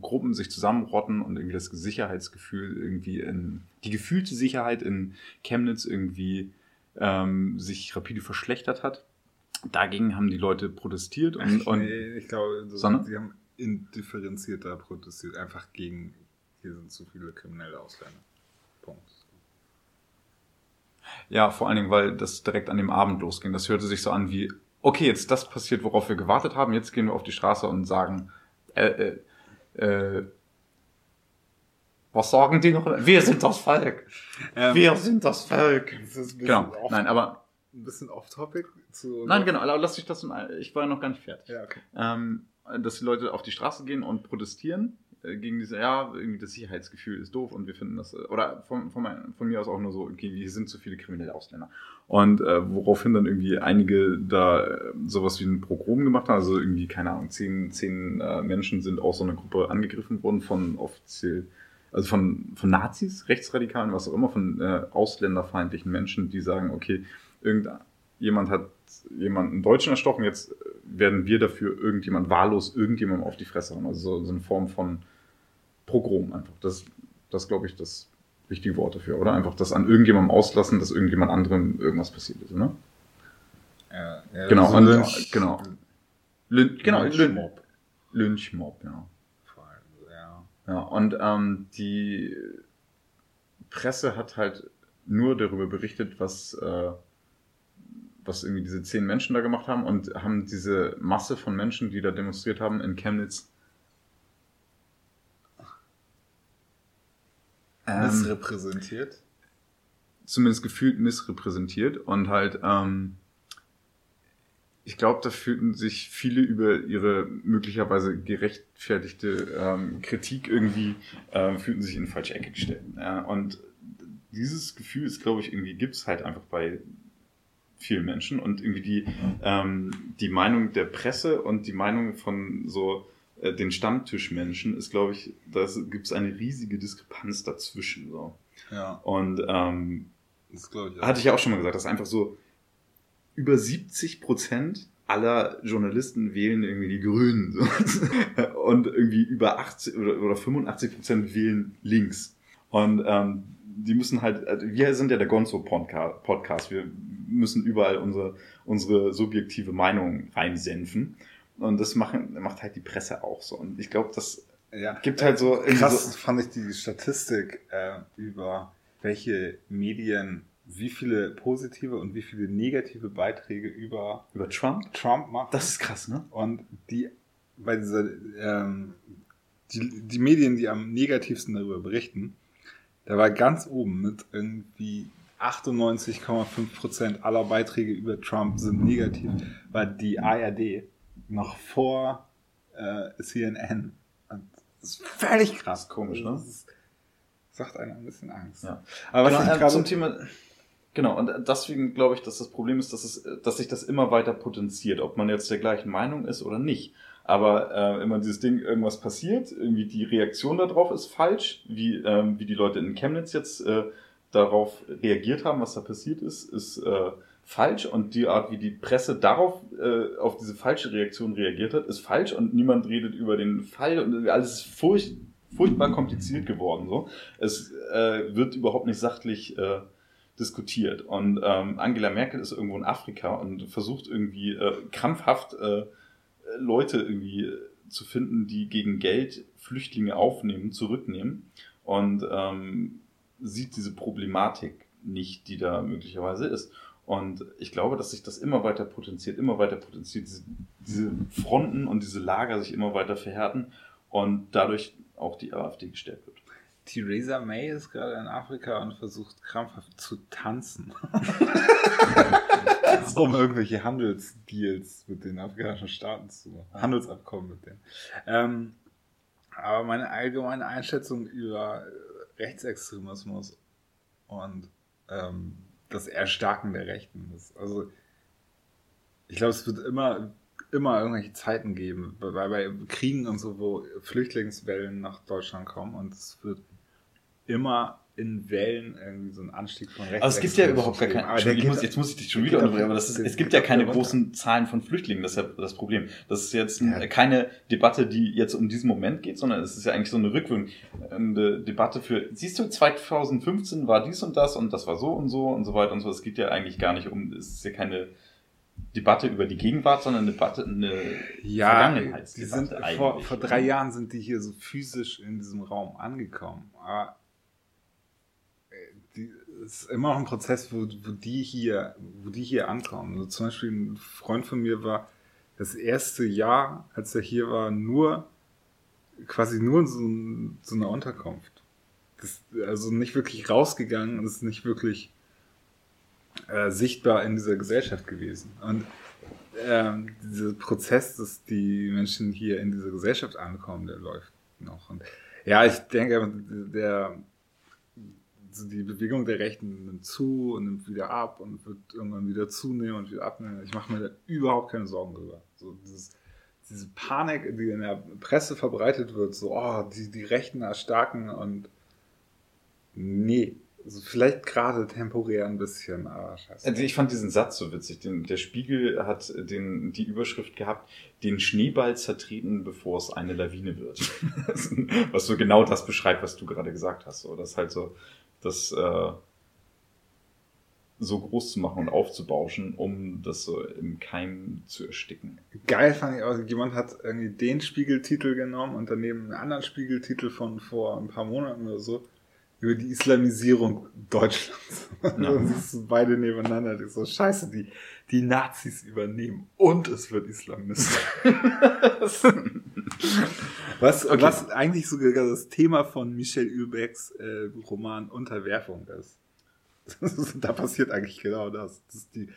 Gruppen sich zusammenrotten und irgendwie das Sicherheitsgefühl irgendwie in die gefühlte Sicherheit in Chemnitz irgendwie ähm, sich rapide verschlechtert hat. Dagegen haben die Leute protestiert und, und nee, ich glaube, so, sie haben indifferenzierter protestiert, einfach gegen, hier sind zu viele kriminelle Ausländer. Punkt. Ja, vor allen Dingen, weil das direkt an dem Abend losging. Das hörte sich so an wie, okay, jetzt das passiert, worauf wir gewartet haben, jetzt gehen wir auf die Straße und sagen, äh, äh, äh, was sagen die noch? Wir sind das Volk. Ähm, Wir sind das Volk. das ist ein bisschen Genau. off- Nein, aber, ein bisschen off-topic. nein, genau, lass dich das, ich war noch gar nicht fertig. Ja, okay. ähm, dass die Leute auf die Straße gehen und protestieren äh, gegen diese, ja, irgendwie das Sicherheitsgefühl ist doof und wir finden das, äh, oder von, von, mein, von mir aus auch nur so, okay, hier sind zu viele kriminelle Ausländer. Und äh, woraufhin dann irgendwie einige da äh, sowas wie ein Pogrom gemacht haben, also irgendwie, keine Ahnung, zehn, zehn äh, Menschen sind aus so einer Gruppe angegriffen worden von offiziell, also von, von Nazis, Rechtsradikalen, was auch immer, von äh, ausländerfeindlichen Menschen, die sagen, okay, irgendjemand hat jemanden Deutschen erstochen, jetzt werden wir dafür irgendjemand wahllos irgendjemandem auf die Fresse hauen. Also so, so eine Form von Pogrom einfach. Das, das glaube ich, das richtige Wort dafür, oder? Einfach das an irgendjemandem auslassen, dass irgendjemand anderem irgendwas passiert ist, ne? Ja, ja, Genau, so Lynch- genau. Lyn genau, Lyn Lynchmob. Lynchmob, ja. vor allem, Ja. Ja, und ähm, die Presse hat halt nur darüber berichtet, was, äh, was irgendwie diese zehn Menschen da gemacht haben und haben diese Masse von Menschen, die da demonstriert haben in Chemnitz, ähm, Missrepräsentiert. zumindest gefühlt missrepräsentiert und halt, ähm, ich glaube, da fühlten sich viele über ihre möglicherweise gerechtfertigte ähm, Kritik irgendwie, ähm, fühlten sich in falsche Ecke gestellt. Ja, und dieses Gefühl ist, glaube ich, irgendwie gibt's halt einfach bei vielen Menschen und irgendwie die, ähm, die Meinung der Presse und die Meinung von so äh, den Stammtischmenschen ist, glaube ich, da gibt's eine riesige Diskrepanz dazwischen. So. Ja, Und ähm, das glaube ich auch. hatte ich ja auch schon mal gesagt, dass einfach so über 70 Prozent aller Journalisten wählen irgendwie die Grünen. So. Und irgendwie über 80 oder, oder 85 Prozent wählen links. Und ähm, die müssen halt, also wir sind ja der Gonzo-Podcast, wir müssen überall unsere, unsere subjektive Meinung reinsenfen. Und das machen, macht halt die Presse auch so. Und ich glaube, das ja. gibt halt so... Krass so fand ich die Statistik äh, über welche Medien wie viele positive und wie viele negative Beiträge über über Trump. Trump machen. Das ist krass, ne? Und die bei dieser ähm, die, die Medien, die am negativsten darüber berichten, da war ganz oben mit irgendwie 98,5 Prozent aller Beiträge über Trump sind negativ, war die ARD noch vor äh, CNN. Und das ist völlig krass. Komisch, ne? Das ist, sagt einem ein bisschen Angst. Ja. Aber was Genau, ich äh, gerade zum Thema. Genau, und deswegen glaube ich, dass das Problem ist, dass, es, dass sich das immer weiter potenziert, ob man jetzt der gleichen Meinung ist oder nicht. Aber äh, immer dieses Ding, irgendwas passiert, irgendwie die Reaktion darauf ist falsch, wie, ähm, wie die Leute in Chemnitz jetzt äh, darauf reagiert haben, was da passiert ist, ist äh, falsch und die Art, wie die Presse darauf äh, auf diese falsche Reaktion reagiert hat, ist falsch und niemand redet über den Fall und alles ist furcht, furchtbar kompliziert geworden. So, es äh, wird überhaupt nicht sachlich äh, diskutiert und ähm, Angela Merkel ist irgendwo in Afrika und versucht irgendwie äh, krampfhaft äh, Leute irgendwie zu finden, die gegen Geld Flüchtlinge aufnehmen, zurücknehmen und ähm, sieht diese Problematik nicht, die da möglicherweise ist. Und ich glaube, dass sich das immer weiter potenziert, immer weiter potenziert, diese, diese Fronten und diese Lager sich immer weiter verhärten und dadurch auch die AfD gestärkt wird. Theresa May ist gerade in Afrika und versucht krampfhaft zu tanzen. um irgendwelche Handelsdeals mit den afrikanischen Staaten zu machen. Handelsabkommen mit denen. Ähm, aber meine allgemeine Einschätzung über Rechtsextremismus und ähm, das Erstarken der Rechten ist. Also ich glaube, es wird immer, immer irgendwelche Zeiten geben, bei, bei Kriegen und so, wo Flüchtlingswellen nach Deutschland kommen und es wird immer in Wellen irgendwie so ein Anstieg von rechts. Aber es gibt ja überhaupt gar keinen. Aber jetzt muss ich dich schon wieder unterbrechen, aber das ist, es gibt ja keine großen Zahlen von Flüchtlingen, das ist ja das Problem. Das ist jetzt ja. keine Debatte, die jetzt um diesen Moment geht, sondern es ist ja eigentlich so eine rückwirkende Debatte für, siehst du, 2015 war dies und das und das war so und so und so weiter und so. Es geht ja eigentlich gar nicht um, es ist ja keine Debatte über die Gegenwart, sondern eine Debatte, eine ja, Vergangenheitsdebatte. Die sind, vor, vor drei Jahren sind die hier so physisch in diesem Raum angekommen. Aber es ist immer noch ein Prozess, wo, wo die hier, wo die hier ankommen. Also zum Beispiel ein Freund von mir war das erste Jahr, als er hier war, nur quasi nur in so, so einer Unterkunft. Das, also nicht wirklich rausgegangen und ist nicht wirklich äh, sichtbar in dieser Gesellschaft gewesen. Und ähm, dieser Prozess, dass die Menschen hier in dieser Gesellschaft ankommen, der läuft noch. Und ja, ich denke, der die Bewegung der Rechten nimmt zu und nimmt wieder ab und wird irgendwann wieder zunehmen und wieder abnehmen. Ich mache mir da überhaupt keine Sorgen drüber. So dieses, diese Panik, die in der Presse verbreitet wird, so, oh, die, die Rechten erstarken und nee. Also vielleicht gerade temporär ein bisschen, aber scheiße. Also ich fand diesen Satz so witzig. Den, der Spiegel hat den, die Überschrift gehabt, den Schneeball zertreten, bevor es eine Lawine wird. was so genau das beschreibt, was du gerade gesagt hast. So, das halt so, das äh, so groß zu machen und aufzubauschen, um das so im Keim zu ersticken. Geil fand ich auch, jemand hat irgendwie den Spiegeltitel genommen und daneben einen anderen Spiegeltitel von vor ein paar Monaten oder so über die Islamisierung Deutschlands. Ja. Dann siehst beide nebeneinander. Die so, scheiße, die, die Nazis übernehmen und es wird Islamistisch. was, okay. was eigentlich sogar das Thema von Michel Houellebecqs äh, Roman Unterwerfung ist. da passiert eigentlich genau das. Dass die,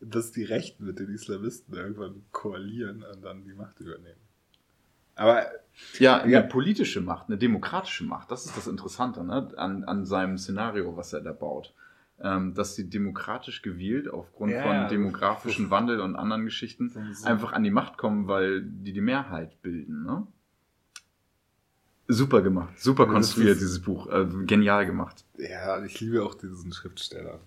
dass die Rechten mit den Islamisten irgendwann koalieren und dann die Macht übernehmen. Aber ja, eine ja. politische Macht, eine demokratische Macht, das ist das Interessante ne? an, an seinem Szenario, was er da baut. Ähm, dass sie demokratisch gewählt aufgrund ja, von demografischen Wandel und anderen Geschichten einfach an die Macht kommen, weil die die Mehrheit bilden. Ne? Super gemacht, super ja, konstruiert dieses Buch, äh, genial gemacht. Ja, ich liebe auch diesen Schriftsteller.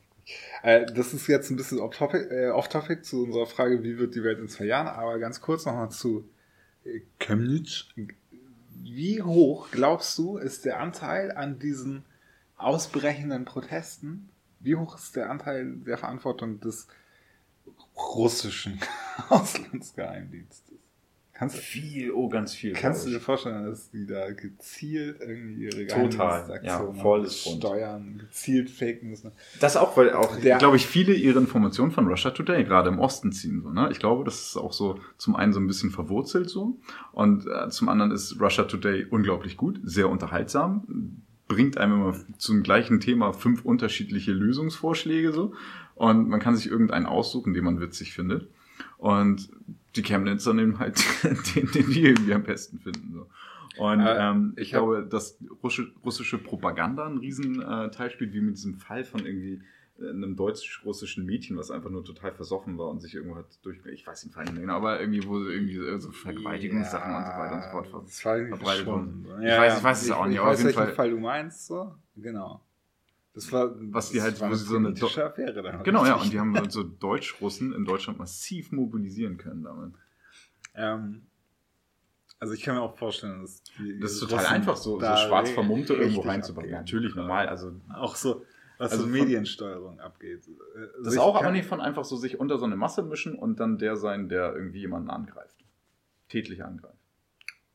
Äh, das ist jetzt ein bisschen off-topic äh, off zu unserer Frage, wie wird die Welt in zwei Jahren, aber ganz kurz nochmal zu Chemnitz. Wie hoch, glaubst du, ist der Anteil an diesen ausbrechenden Protesten? Wie hoch ist der Anteil der Verantwortung des russischen Auslandsgeheimdienstes? Kannst viel, oh, ganz viel. Kannst du dir vorstellen, dass die da gezielt irgendwie ihre Total, ja, volles steuern, gezielt faken müssen? Das auch, weil auch, glaube ich, viele ihre Informationen von Russia Today gerade im Osten ziehen. So, ne? Ich glaube, das ist auch so zum einen so ein bisschen verwurzelt so und äh, zum anderen ist Russia Today unglaublich gut, sehr unterhaltsam, bringt einem immer zum gleichen Thema fünf unterschiedliche Lösungsvorschläge so und man kann sich irgendeinen aussuchen, den man witzig findet. Und die Chemnitzer nehmen halt den, den die irgendwie am besten finden. So. Und äh, ähm, ich glaube, dass russische, russische Propaganda einen riesen äh, Teil spielt, wie mit diesem Fall von irgendwie einem deutsch-russischen Mädchen, was einfach nur total versoffen war und sich irgendwo hat durch, ich weiß den Fall nicht mehr, aber irgendwie, wo irgendwie so Vergewaltigungssachen ja, und so weiter und so fort das war verbreitet wurden. Ich, ja, weiß, ich weiß es auch nicht, aber auf jeden Fall. Fall du meinst, so? Genau. Das war, was die halt, wo sie so eine Affäre da Genau, ja, und die haben so Deutsch-Russen in Deutschland massiv mobilisieren können damit. Ähm, also ich kann mir auch vorstellen, dass die Das ist total Russen einfach, so, so schwarz vermummte irgendwo reinzubauen. Natürlich, normal, also. Auch so, was also so Mediensteuerung abgeht. Also das auch, aber nicht von einfach so sich unter so eine Masse mischen und dann der sein, der irgendwie jemanden angreift. Tätlich angreift.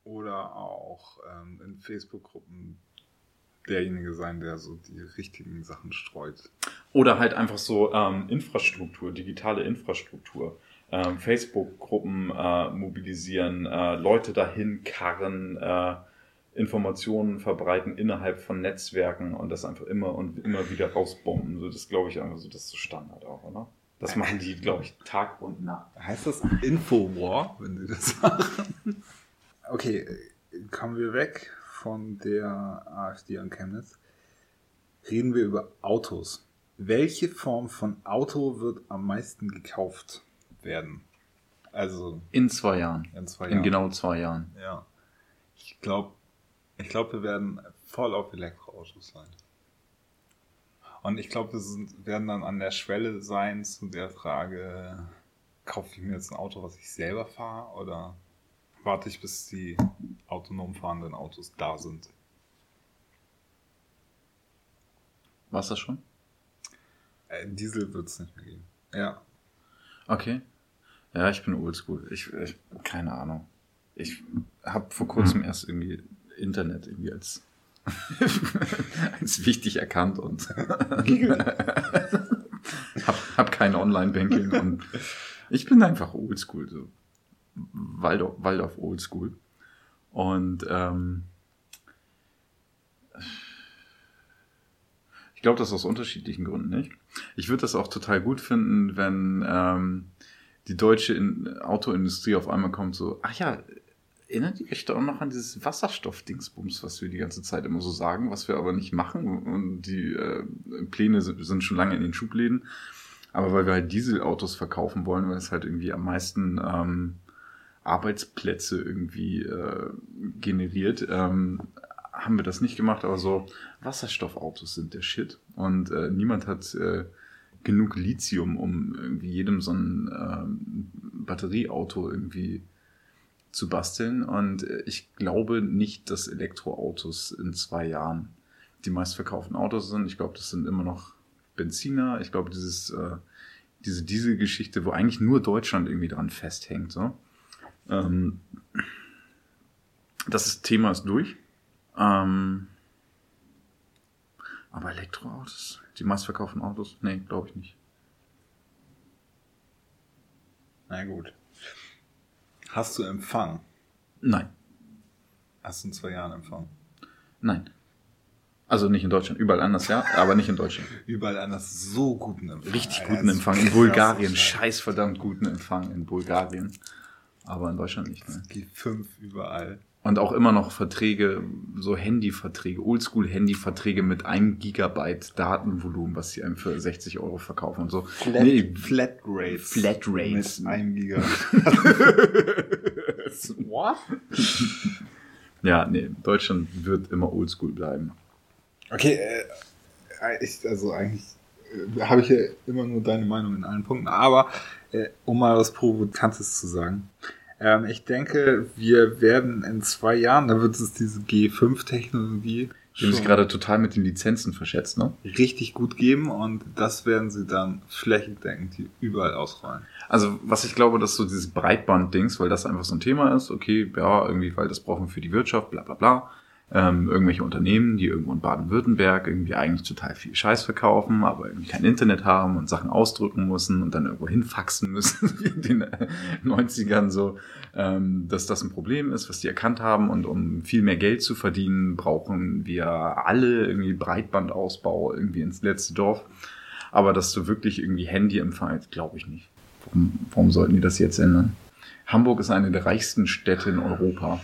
Oder auch ähm, in Facebook-Gruppen derjenige sein, der so die richtigen Sachen streut. Oder halt einfach so ähm, Infrastruktur, digitale Infrastruktur. Ähm, Facebook-Gruppen äh, mobilisieren, äh, Leute dahin karren, äh, Informationen verbreiten innerhalb von Netzwerken und das einfach immer und immer wieder rausbomben. So, das glaube ich einfach so, das ist so Standard auch, oder? Das machen die, glaube ich, Tag und Nacht. Heißt das Infowar, wenn sie das sagen? Okay, kommen wir weg von der AfD an Chemnitz. Reden wir über Autos. Welche Form von Auto wird am meisten gekauft werden? Also. In zwei Jahren. In zwei Jahren. In genau zwei Jahren. Ja. Ich glaube, ich glaube, wir werden voll auf Elektroautos sein. Und ich glaube, wir sind, werden dann an der Schwelle sein zu der Frage, kaufe ich mir jetzt ein Auto, was ich selber fahre oder warte ich, bis die autonom fahrenden Autos da sind? War das schon? Äh, Diesel wird es nicht mehr geben. Ja. Okay. Ja, ich bin oldschool. Ich, ich keine Ahnung. Ich habe vor kurzem hm. erst irgendwie Internet irgendwie als, als wichtig erkannt und hab, hab kein Online-Banking und ich bin einfach oldschool, so Waldorf, Waldorf oldschool. Und ähm, ich glaube, das aus unterschiedlichen Gründen nicht. Ich würde das auch total gut finden, wenn ähm, die deutsche In Autoindustrie auf einmal kommt, so, ach ja, erinnert ihr euch da auch noch an dieses Wasserstoff-Dingsbums, was wir die ganze Zeit immer so sagen, was wir aber nicht machen? Und die äh, Pläne sind, sind schon lange in den Schubläden. Aber weil wir halt Dieselautos verkaufen wollen, weil es halt irgendwie am meisten ähm, Arbeitsplätze irgendwie äh, generiert, ähm, haben wir das nicht gemacht. Aber so Wasserstoffautos sind der Shit. Und äh, niemand hat äh, genug Lithium, um irgendwie jedem so ein ähm, Batterieauto irgendwie zu basteln. Und äh, ich glaube nicht, dass Elektroautos in zwei Jahren die meistverkauften Autos sind. Ich glaube, das sind immer noch Benziner. Ich glaube, dieses, äh, diese Dieselgeschichte, wo eigentlich nur Deutschland irgendwie dran festhängt. So. Ähm, das Thema ist durch. Ähm, aber Elektroautos, die meistverkauften Autos? Nee, glaube ich nicht. Na gut. Hast du Empfang? Nein. Hast du in zwei Jahren Empfang? Nein. Also nicht in Deutschland, überall anders, ja, aber nicht in Deutschland. überall anders so guten Empfang. Richtig guten Empfang. In Bulgarien, scheiß verdammt guten Empfang in Bulgarien. Aber in Deutschland nicht. Ne? G5 überall. Und auch immer noch Verträge, so Handyverträge, Oldschool-Handyverträge mit einem Gigabyte Datenvolumen, was sie einem für 60 Euro verkaufen und so. Flat, nee, Flat Rates. Flat Rates. Mit einem Gigabyte. What? ja, nee, Deutschland wird immer Oldschool bleiben. Okay, äh, ich, also eigentlich äh, habe ich ja immer nur deine Meinung in allen Punkten, aber äh, um mal was Provokantes zu sagen. Ähm, ich denke, wir werden in zwei Jahren, da wird es diese G5-Technologie. Die sich gerade total mit den Lizenzen verschätzt, ne? Richtig gut geben und das werden sie dann flächendeckend überall ausrollen. Also, was ich glaube, dass so dieses Breitband-Dings, weil das einfach so ein Thema ist, okay, ja, irgendwie, weil das brauchen wir für die Wirtschaft, bla bla bla ähm, irgendwelche Unternehmen, die irgendwo in Baden-Württemberg irgendwie eigentlich total viel Scheiß verkaufen, aber irgendwie kein Internet haben und Sachen ausdrücken müssen und dann irgendwo hinfaxen müssen, wie in den 90ern so, ähm, dass das ein Problem ist, was die erkannt haben und um viel mehr Geld zu verdienen, brauchen wir alle irgendwie Breitbandausbau irgendwie ins letzte Dorf. Aber dass du wirklich irgendwie Handy empfangst, glaube ich nicht. Warum, warum sollten die das jetzt ändern? Hamburg ist eine der reichsten Städte in Europa.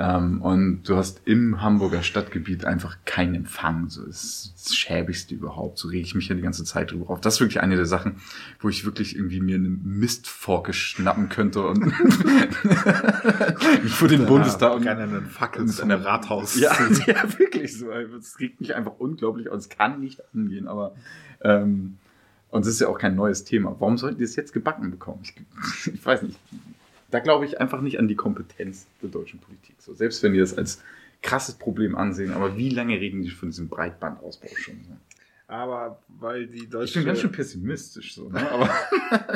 Ähm, und du hast im Hamburger Stadtgebiet einfach keinen Empfang. So das, ist das Schäbigste überhaupt. So rege ich mich ja die ganze Zeit drüber auf. Das ist wirklich eine der Sachen, wo ich wirklich irgendwie mir eine Mistforke schnappen könnte und vor den ja, Bundestag und einen Fackel mit einem Rathaus. Ja, ja, wirklich so. Es regt mich einfach unglaublich aus. Es kann nicht angehen, aber ähm, und es ist ja auch kein neues Thema. Warum sollten die es jetzt gebacken bekommen? Ich, ich weiß nicht da glaube ich einfach nicht an die Kompetenz der deutschen Politik. So, selbst wenn die das als krasses Problem ansehen, aber wie lange reden die von diesem Breitbandausbau schon? So? Aber weil die deutsche. Ich bin ganz schön pessimistisch, so, ne? aber,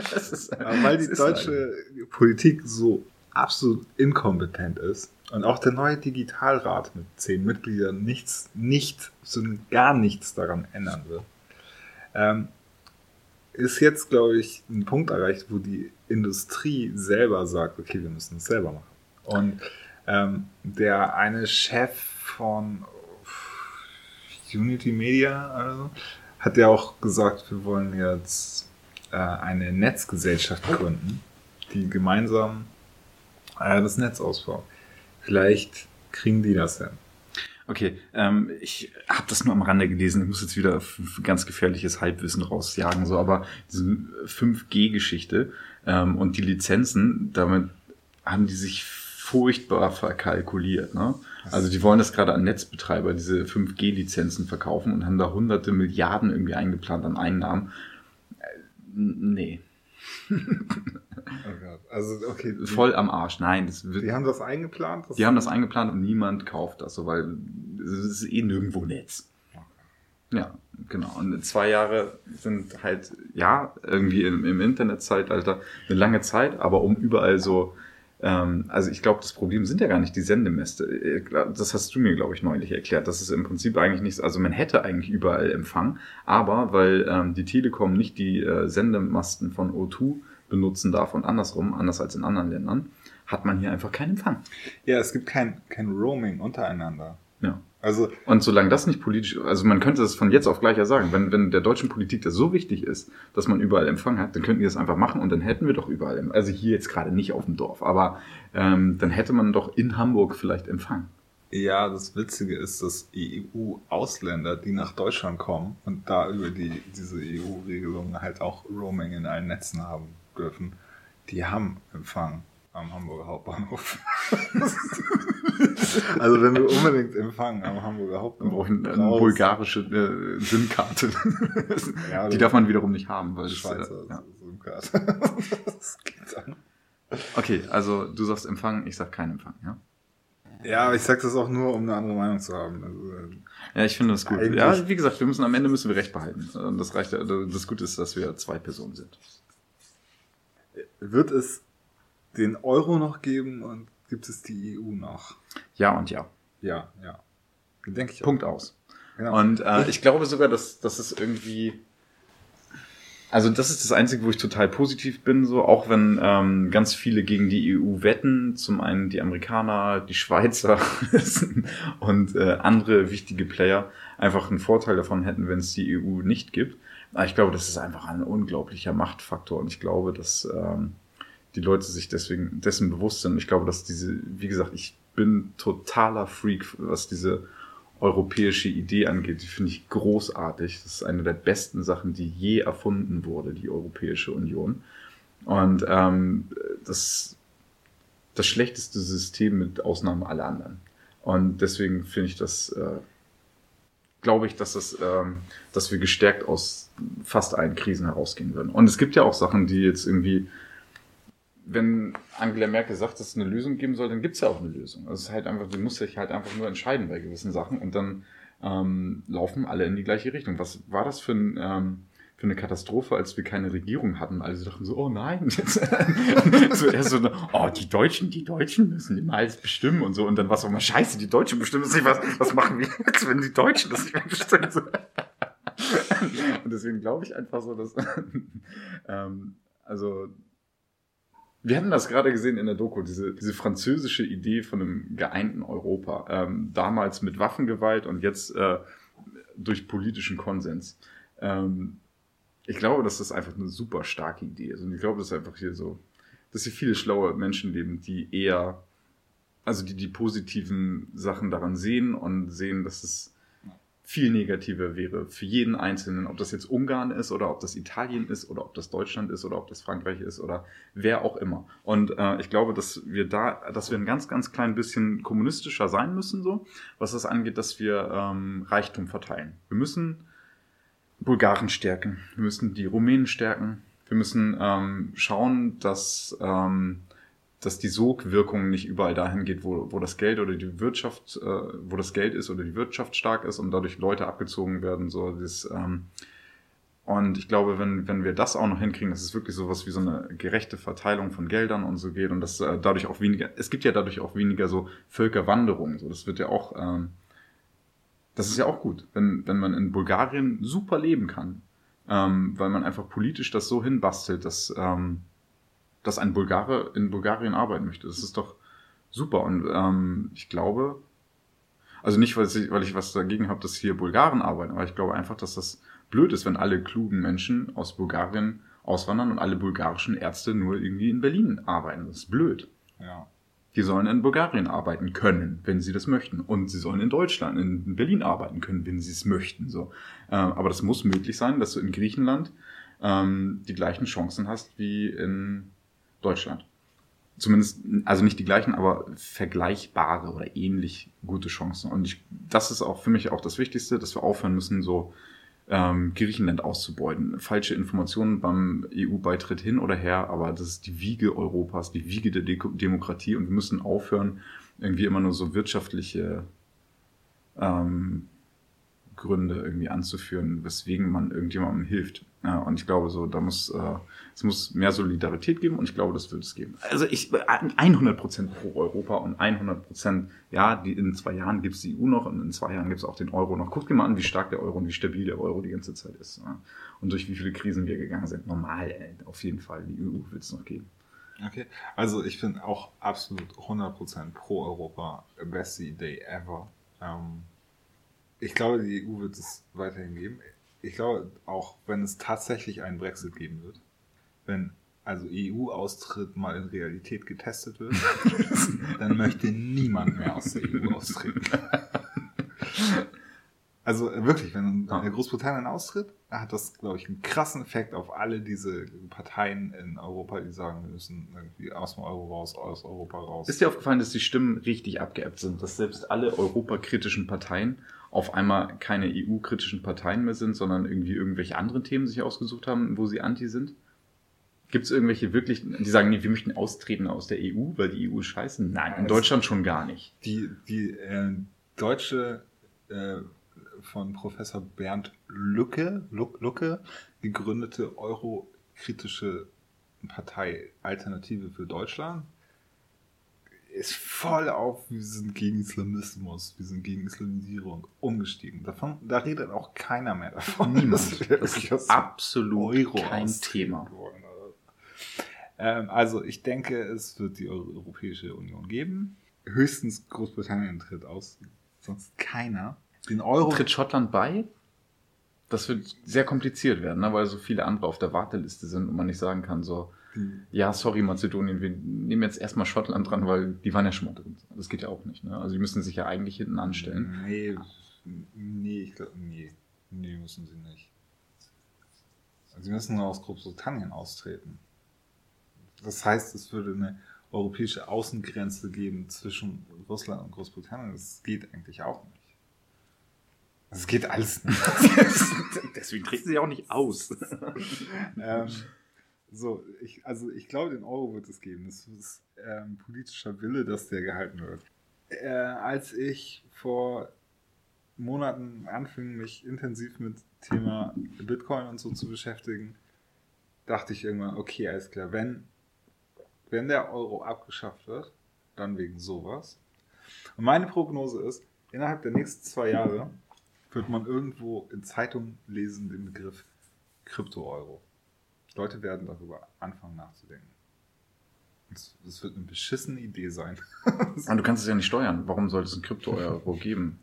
ist, aber weil die deutsche halt. Politik so absolut inkompetent ist und auch der neue Digitalrat mit zehn Mitgliedern nichts, nicht, so gar nichts daran ändern wird, ähm, ist jetzt, glaube ich, ein Punkt erreicht, wo die Industrie selber sagt, okay, wir müssen es selber machen. Und ähm, der eine Chef von Unity Media oder so, hat ja auch gesagt, wir wollen jetzt äh, eine Netzgesellschaft gründen, die gemeinsam äh, das Netz ausbaut. Vielleicht kriegen die das hin. Okay, ähm, ich habe das nur am Rande gelesen. Ich muss jetzt wieder ganz gefährliches Halbwissen rausjagen, so, aber diese 5G-Geschichte ähm, und die Lizenzen, damit haben die sich furchtbar verkalkuliert. Ne? Also die wollen das gerade an Netzbetreiber, diese 5G-Lizenzen verkaufen und haben da hunderte Milliarden irgendwie eingeplant an Einnahmen. Äh, nee. oh also, okay. Voll am Arsch. Nein, das wird, Die haben das eingeplant? Das die haben das eingeplant und niemand kauft das, so, weil es ist eh nirgendwo Netz. Ja, genau. Und zwei Jahre sind halt, ja, irgendwie im, im Internetzeitalter eine lange Zeit, aber um überall so, ähm, also ich glaube, das Problem sind ja gar nicht die Sendemäste. Äh, das hast du mir, glaube ich, neulich erklärt. Das ist im Prinzip eigentlich nichts, also man hätte eigentlich überall Empfang, aber weil ähm, die Telekom nicht die äh, Sendemasten von O2 benutzen darf und andersrum, anders als in anderen Ländern, hat man hier einfach keinen Empfang. Ja, es gibt kein, kein Roaming untereinander. Ja. Also, und solange das nicht politisch, also man könnte es von jetzt auf gleich ja sagen, wenn, wenn der deutschen Politik das so wichtig ist, dass man überall Empfang hat, dann könnten die das einfach machen und dann hätten wir doch überall, also hier jetzt gerade nicht auf dem Dorf, aber ähm, dann hätte man doch in Hamburg vielleicht Empfang. Ja, das Witzige ist, dass EU-Ausländer, die nach Deutschland kommen und da über die, diese EU-Regelungen halt auch Roaming in allen Netzen haben dürfen, die haben Empfang am Hamburger Hauptbahnhof. also wenn wir unbedingt Empfang am Hamburger Hauptbahnhof brauchen eine bulgarische äh, SIM-Karte. ja, die darf man wiederum nicht haben, weil Schweizer äh, ja. SIM-Karte. Okay, also du sagst Empfang, ich sag kein Empfang, ja? Ja, aber ich sag das auch nur, um eine andere Meinung zu haben. Also, äh, ja, ich finde das gut. Ja, wie gesagt, wir müssen am Ende müssen wir Recht behalten. Das reicht. Das Gute ist, dass wir zwei Personen sind. Wird es den Euro noch geben und gibt es die EU noch? Ja und ja. Ja, ja. Denke ich. Auch. Punkt aus. Genau. Und äh, ich glaube sogar, dass, dass es irgendwie. Also das ist das Einzige, wo ich total positiv bin, so auch wenn ähm, ganz viele gegen die EU wetten, zum einen die Amerikaner, die Schweizer und äh, andere wichtige Player einfach einen Vorteil davon hätten, wenn es die EU nicht gibt. Aber ich glaube, das ist einfach ein unglaublicher Machtfaktor und ich glaube, dass ähm, die Leute sich deswegen dessen bewusst sind. Ich glaube, dass diese, wie gesagt, ich bin totaler Freak, was diese europäische Idee angeht. Die finde ich großartig. Das ist eine der besten Sachen, die je erfunden wurde, die Europäische Union. Und ähm, das das schlechteste System mit Ausnahme aller anderen. Und deswegen finde ich das, äh, glaube ich, dass, das, ähm, dass wir gestärkt aus fast allen Krisen herausgehen würden. Und es gibt ja auch Sachen, die jetzt irgendwie wenn Angela Merkel sagt, dass es eine Lösung geben soll, dann gibt es ja auch eine Lösung. Also es ist halt einfach, sie muss sich halt einfach nur entscheiden bei gewissen Sachen und dann ähm, laufen alle in die gleiche Richtung. Was war das für, ein, ähm, für eine Katastrophe, als wir keine Regierung hatten? Alle dachten so, oh nein. so erst so, oh, die Deutschen, die Deutschen müssen immer alles bestimmen und so. Und dann war es auch mal scheiße, die Deutschen bestimmen das nicht. Was, was machen wir jetzt, wenn die Deutschen das nicht mehr bestimmen? und deswegen glaube ich einfach so, dass ähm, also wir hatten das gerade gesehen in der Doku, diese, diese französische Idee von einem geeinten Europa. Ähm, damals mit Waffengewalt und jetzt äh, durch politischen Konsens. Ähm, ich glaube, dass das einfach eine super starke Idee ist. Und ich glaube, dass einfach hier so, dass hier viele schlaue Menschen leben, die eher also die die positiven Sachen daran sehen und sehen, dass es viel negativer wäre für jeden Einzelnen, ob das jetzt Ungarn ist oder ob das Italien ist oder ob das Deutschland ist oder ob das Frankreich ist oder wer auch immer. Und äh, ich glaube, dass wir da, dass wir ein ganz, ganz klein bisschen kommunistischer sein müssen, so, was das angeht, dass wir ähm, Reichtum verteilen. Wir müssen Bulgaren stärken, wir müssen die Rumänen stärken, wir müssen ähm, schauen, dass ähm, dass die Sogwirkung nicht überall dahin geht, wo, wo das Geld oder die Wirtschaft, äh, wo das Geld ist oder die Wirtschaft stark ist und dadurch Leute abgezogen werden. So das, ähm, und ich glaube, wenn, wenn wir das auch noch hinkriegen, dass es wirklich sowas wie so eine gerechte Verteilung von Geldern und so geht und dass äh, dadurch auch weniger, es gibt ja dadurch auch weniger so Völkerwanderung. So, das wird ja auch, ähm, das ist ja auch gut, wenn, wenn man in Bulgarien super leben kann. Ähm, weil man einfach politisch das so hinbastelt, dass, ähm, dass ein Bulgare in Bulgarien arbeiten möchte. Das ist doch super. Und ähm, ich glaube, also nicht, weil ich, weil ich was dagegen habe, dass hier Bulgaren arbeiten, aber ich glaube einfach, dass das blöd ist, wenn alle klugen Menschen aus Bulgarien auswandern und alle bulgarischen Ärzte nur irgendwie in Berlin arbeiten. Das ist blöd. Ja. Die sollen in Bulgarien arbeiten können, wenn sie das möchten. Und sie sollen in Deutschland, in Berlin arbeiten können, wenn sie es möchten. So. Äh, aber das muss möglich sein, dass du in Griechenland ähm, die gleichen Chancen hast wie in Deutschland. Zumindest, also nicht die gleichen, aber vergleichbare oder ähnlich gute Chancen. Und ich, das ist auch für mich auch das Wichtigste, dass wir aufhören müssen, so ähm, Griechenland auszubeuten. Falsche Informationen beim EU-Beitritt hin oder her, aber das ist die Wiege Europas, die Wiege der De Demokratie und wir müssen aufhören, irgendwie immer nur so wirtschaftliche ähm, Gründe irgendwie anzuführen, weswegen man irgendjemandem hilft. Und ich glaube so, da muss äh, es muss mehr Solidarität geben und ich glaube, das wird es geben. Also ich 100% pro Europa und 100% ja, die, in zwei Jahren gibt es die EU noch und in zwei Jahren gibt es auch den Euro noch. Guckt dir mal an, wie stark der Euro und wie stabil der Euro die ganze Zeit ist ja. und durch wie viele Krisen wir gegangen sind. Normal, ey, auf jeden Fall, die EU wird es noch geben. Okay, also ich bin auch absolut 100% pro Europa. Beste Idee ever. Ähm, ich glaube, die EU wird es weiterhin geben. Ich glaube, auch wenn es tatsächlich einen Brexit geben wird, wenn also EU-Austritt mal in Realität getestet wird, dann möchte niemand mehr aus der EU austreten. Also wirklich, wenn Großbritannien austritt, hat das, glaube ich, einen krassen Effekt auf alle diese Parteien in Europa, die sagen, wir müssen irgendwie aus dem Euro raus, aus Europa raus. Ist dir aufgefallen, dass die Stimmen richtig abgeebbt sind, dass selbst alle europakritischen Parteien auf einmal keine EU-kritischen Parteien mehr sind, sondern irgendwie irgendwelche anderen Themen sich ausgesucht haben, wo sie anti sind? Gibt es irgendwelche wirklich, die sagen, nee, wir möchten austreten aus der EU, weil die EU ist scheiße? Nein, in Deutschland schon gar nicht. Die, die äh, deutsche äh, von Professor Bernd Lucke, Lucke gegründete eurokritische Partei Alternative für Deutschland ist voll auf, wir sind gegen Islamismus, wir sind gegen Islamisierung umgestiegen. Davon, da redet auch keiner mehr davon. Niemand. Das, ist absolut Euro kein Thema. Ähm, also ich denke, es wird die Europäische Union geben. Höchstens Großbritannien tritt aus, sonst keiner. Den Euro tritt Schottland bei? Das wird sehr kompliziert werden, ne? weil so viele andere auf der Warteliste sind und man nicht sagen kann, so, ja, sorry Mazedonien, wir nehmen jetzt erstmal Schottland dran, weil die waren ja schon mal drin. Das geht ja auch nicht. Ne? Also die müssen sich ja eigentlich hinten anstellen. Nee, nee, ich glaube, nee, nee, müssen sie nicht. Also sie müssen nur aus Großbritannien austreten. Das heißt, es würde eine europäische Außengrenze geben zwischen Russland und Großbritannien. Das geht eigentlich auch nicht. Das geht alles nicht. Deswegen treten sie auch nicht aus. ähm, so, ich, also ich glaube, den Euro wird es geben. Das ist ähm, politischer Wille, dass der gehalten wird. Äh, als ich vor Monaten anfing, mich intensiv mit Thema Bitcoin und so zu beschäftigen, dachte ich irgendwann, okay, alles klar, wenn wenn der Euro abgeschafft wird, dann wegen sowas. Und meine Prognose ist, innerhalb der nächsten zwei Jahre wird man irgendwo in Zeitungen lesen den Begriff Krypto-Euro. Leute werden darüber anfangen nachzudenken. Das wird eine beschissene Idee sein. Und du kannst es ja nicht steuern. Warum sollte es ein Krypto-Euro geben?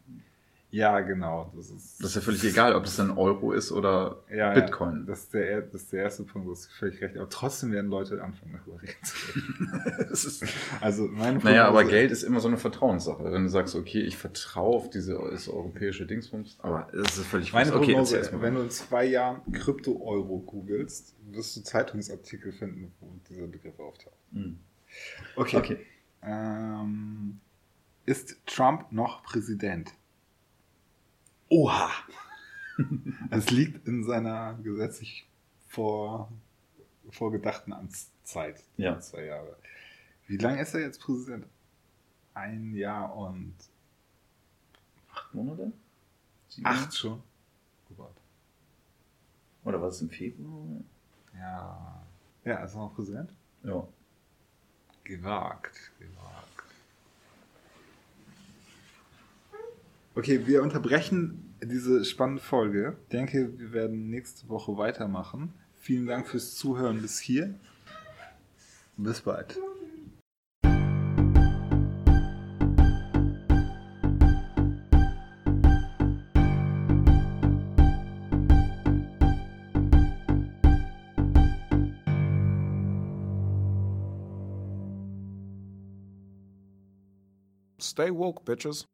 Ja, genau. Das ist, Das ist ja völlig egal, ob das dann Euro ist oder ja, Bitcoin. Ja, das, ist der, er- das ist der erste Punkt, das ist völlig recht. Aber trotzdem werden Leute anfangen, darüber reden zu reden. Das ist, Also meine naja, aber Prognose- Geld ist immer so eine Vertrauenssache. Wenn du sagst, okay, ich vertraue auf diese das europäische Dingsbums, aber es ist völlig Meine okay, Prognose, wenn du in zwei Jahren Krypto-Euro googelst, wirst du Zeitungsartikel finden, wo dieser Begriff auftaucht. Hm. Okay. Okay. Ähm, ist Trump noch Präsident? Oha! Es liegt in seiner gesetzlich vor, vorgedachten Amtszeit. Ja. Zwei Jahre. Wie lange ist er jetzt Präsident? Ein Jahr und Acht Monate? Sieben? acht schon. Oh Gott. Oder war es im Februar? Ja. Ja, ist er noch Präsident? Ja. Gewagt, gewagt. Okay, wir unterbrechen diese spannende Folge. Ich denke, wir werden nächste Woche weitermachen. Vielen Dank fürs Zuhören bis hier. Bis bald. Stay woke, bitches.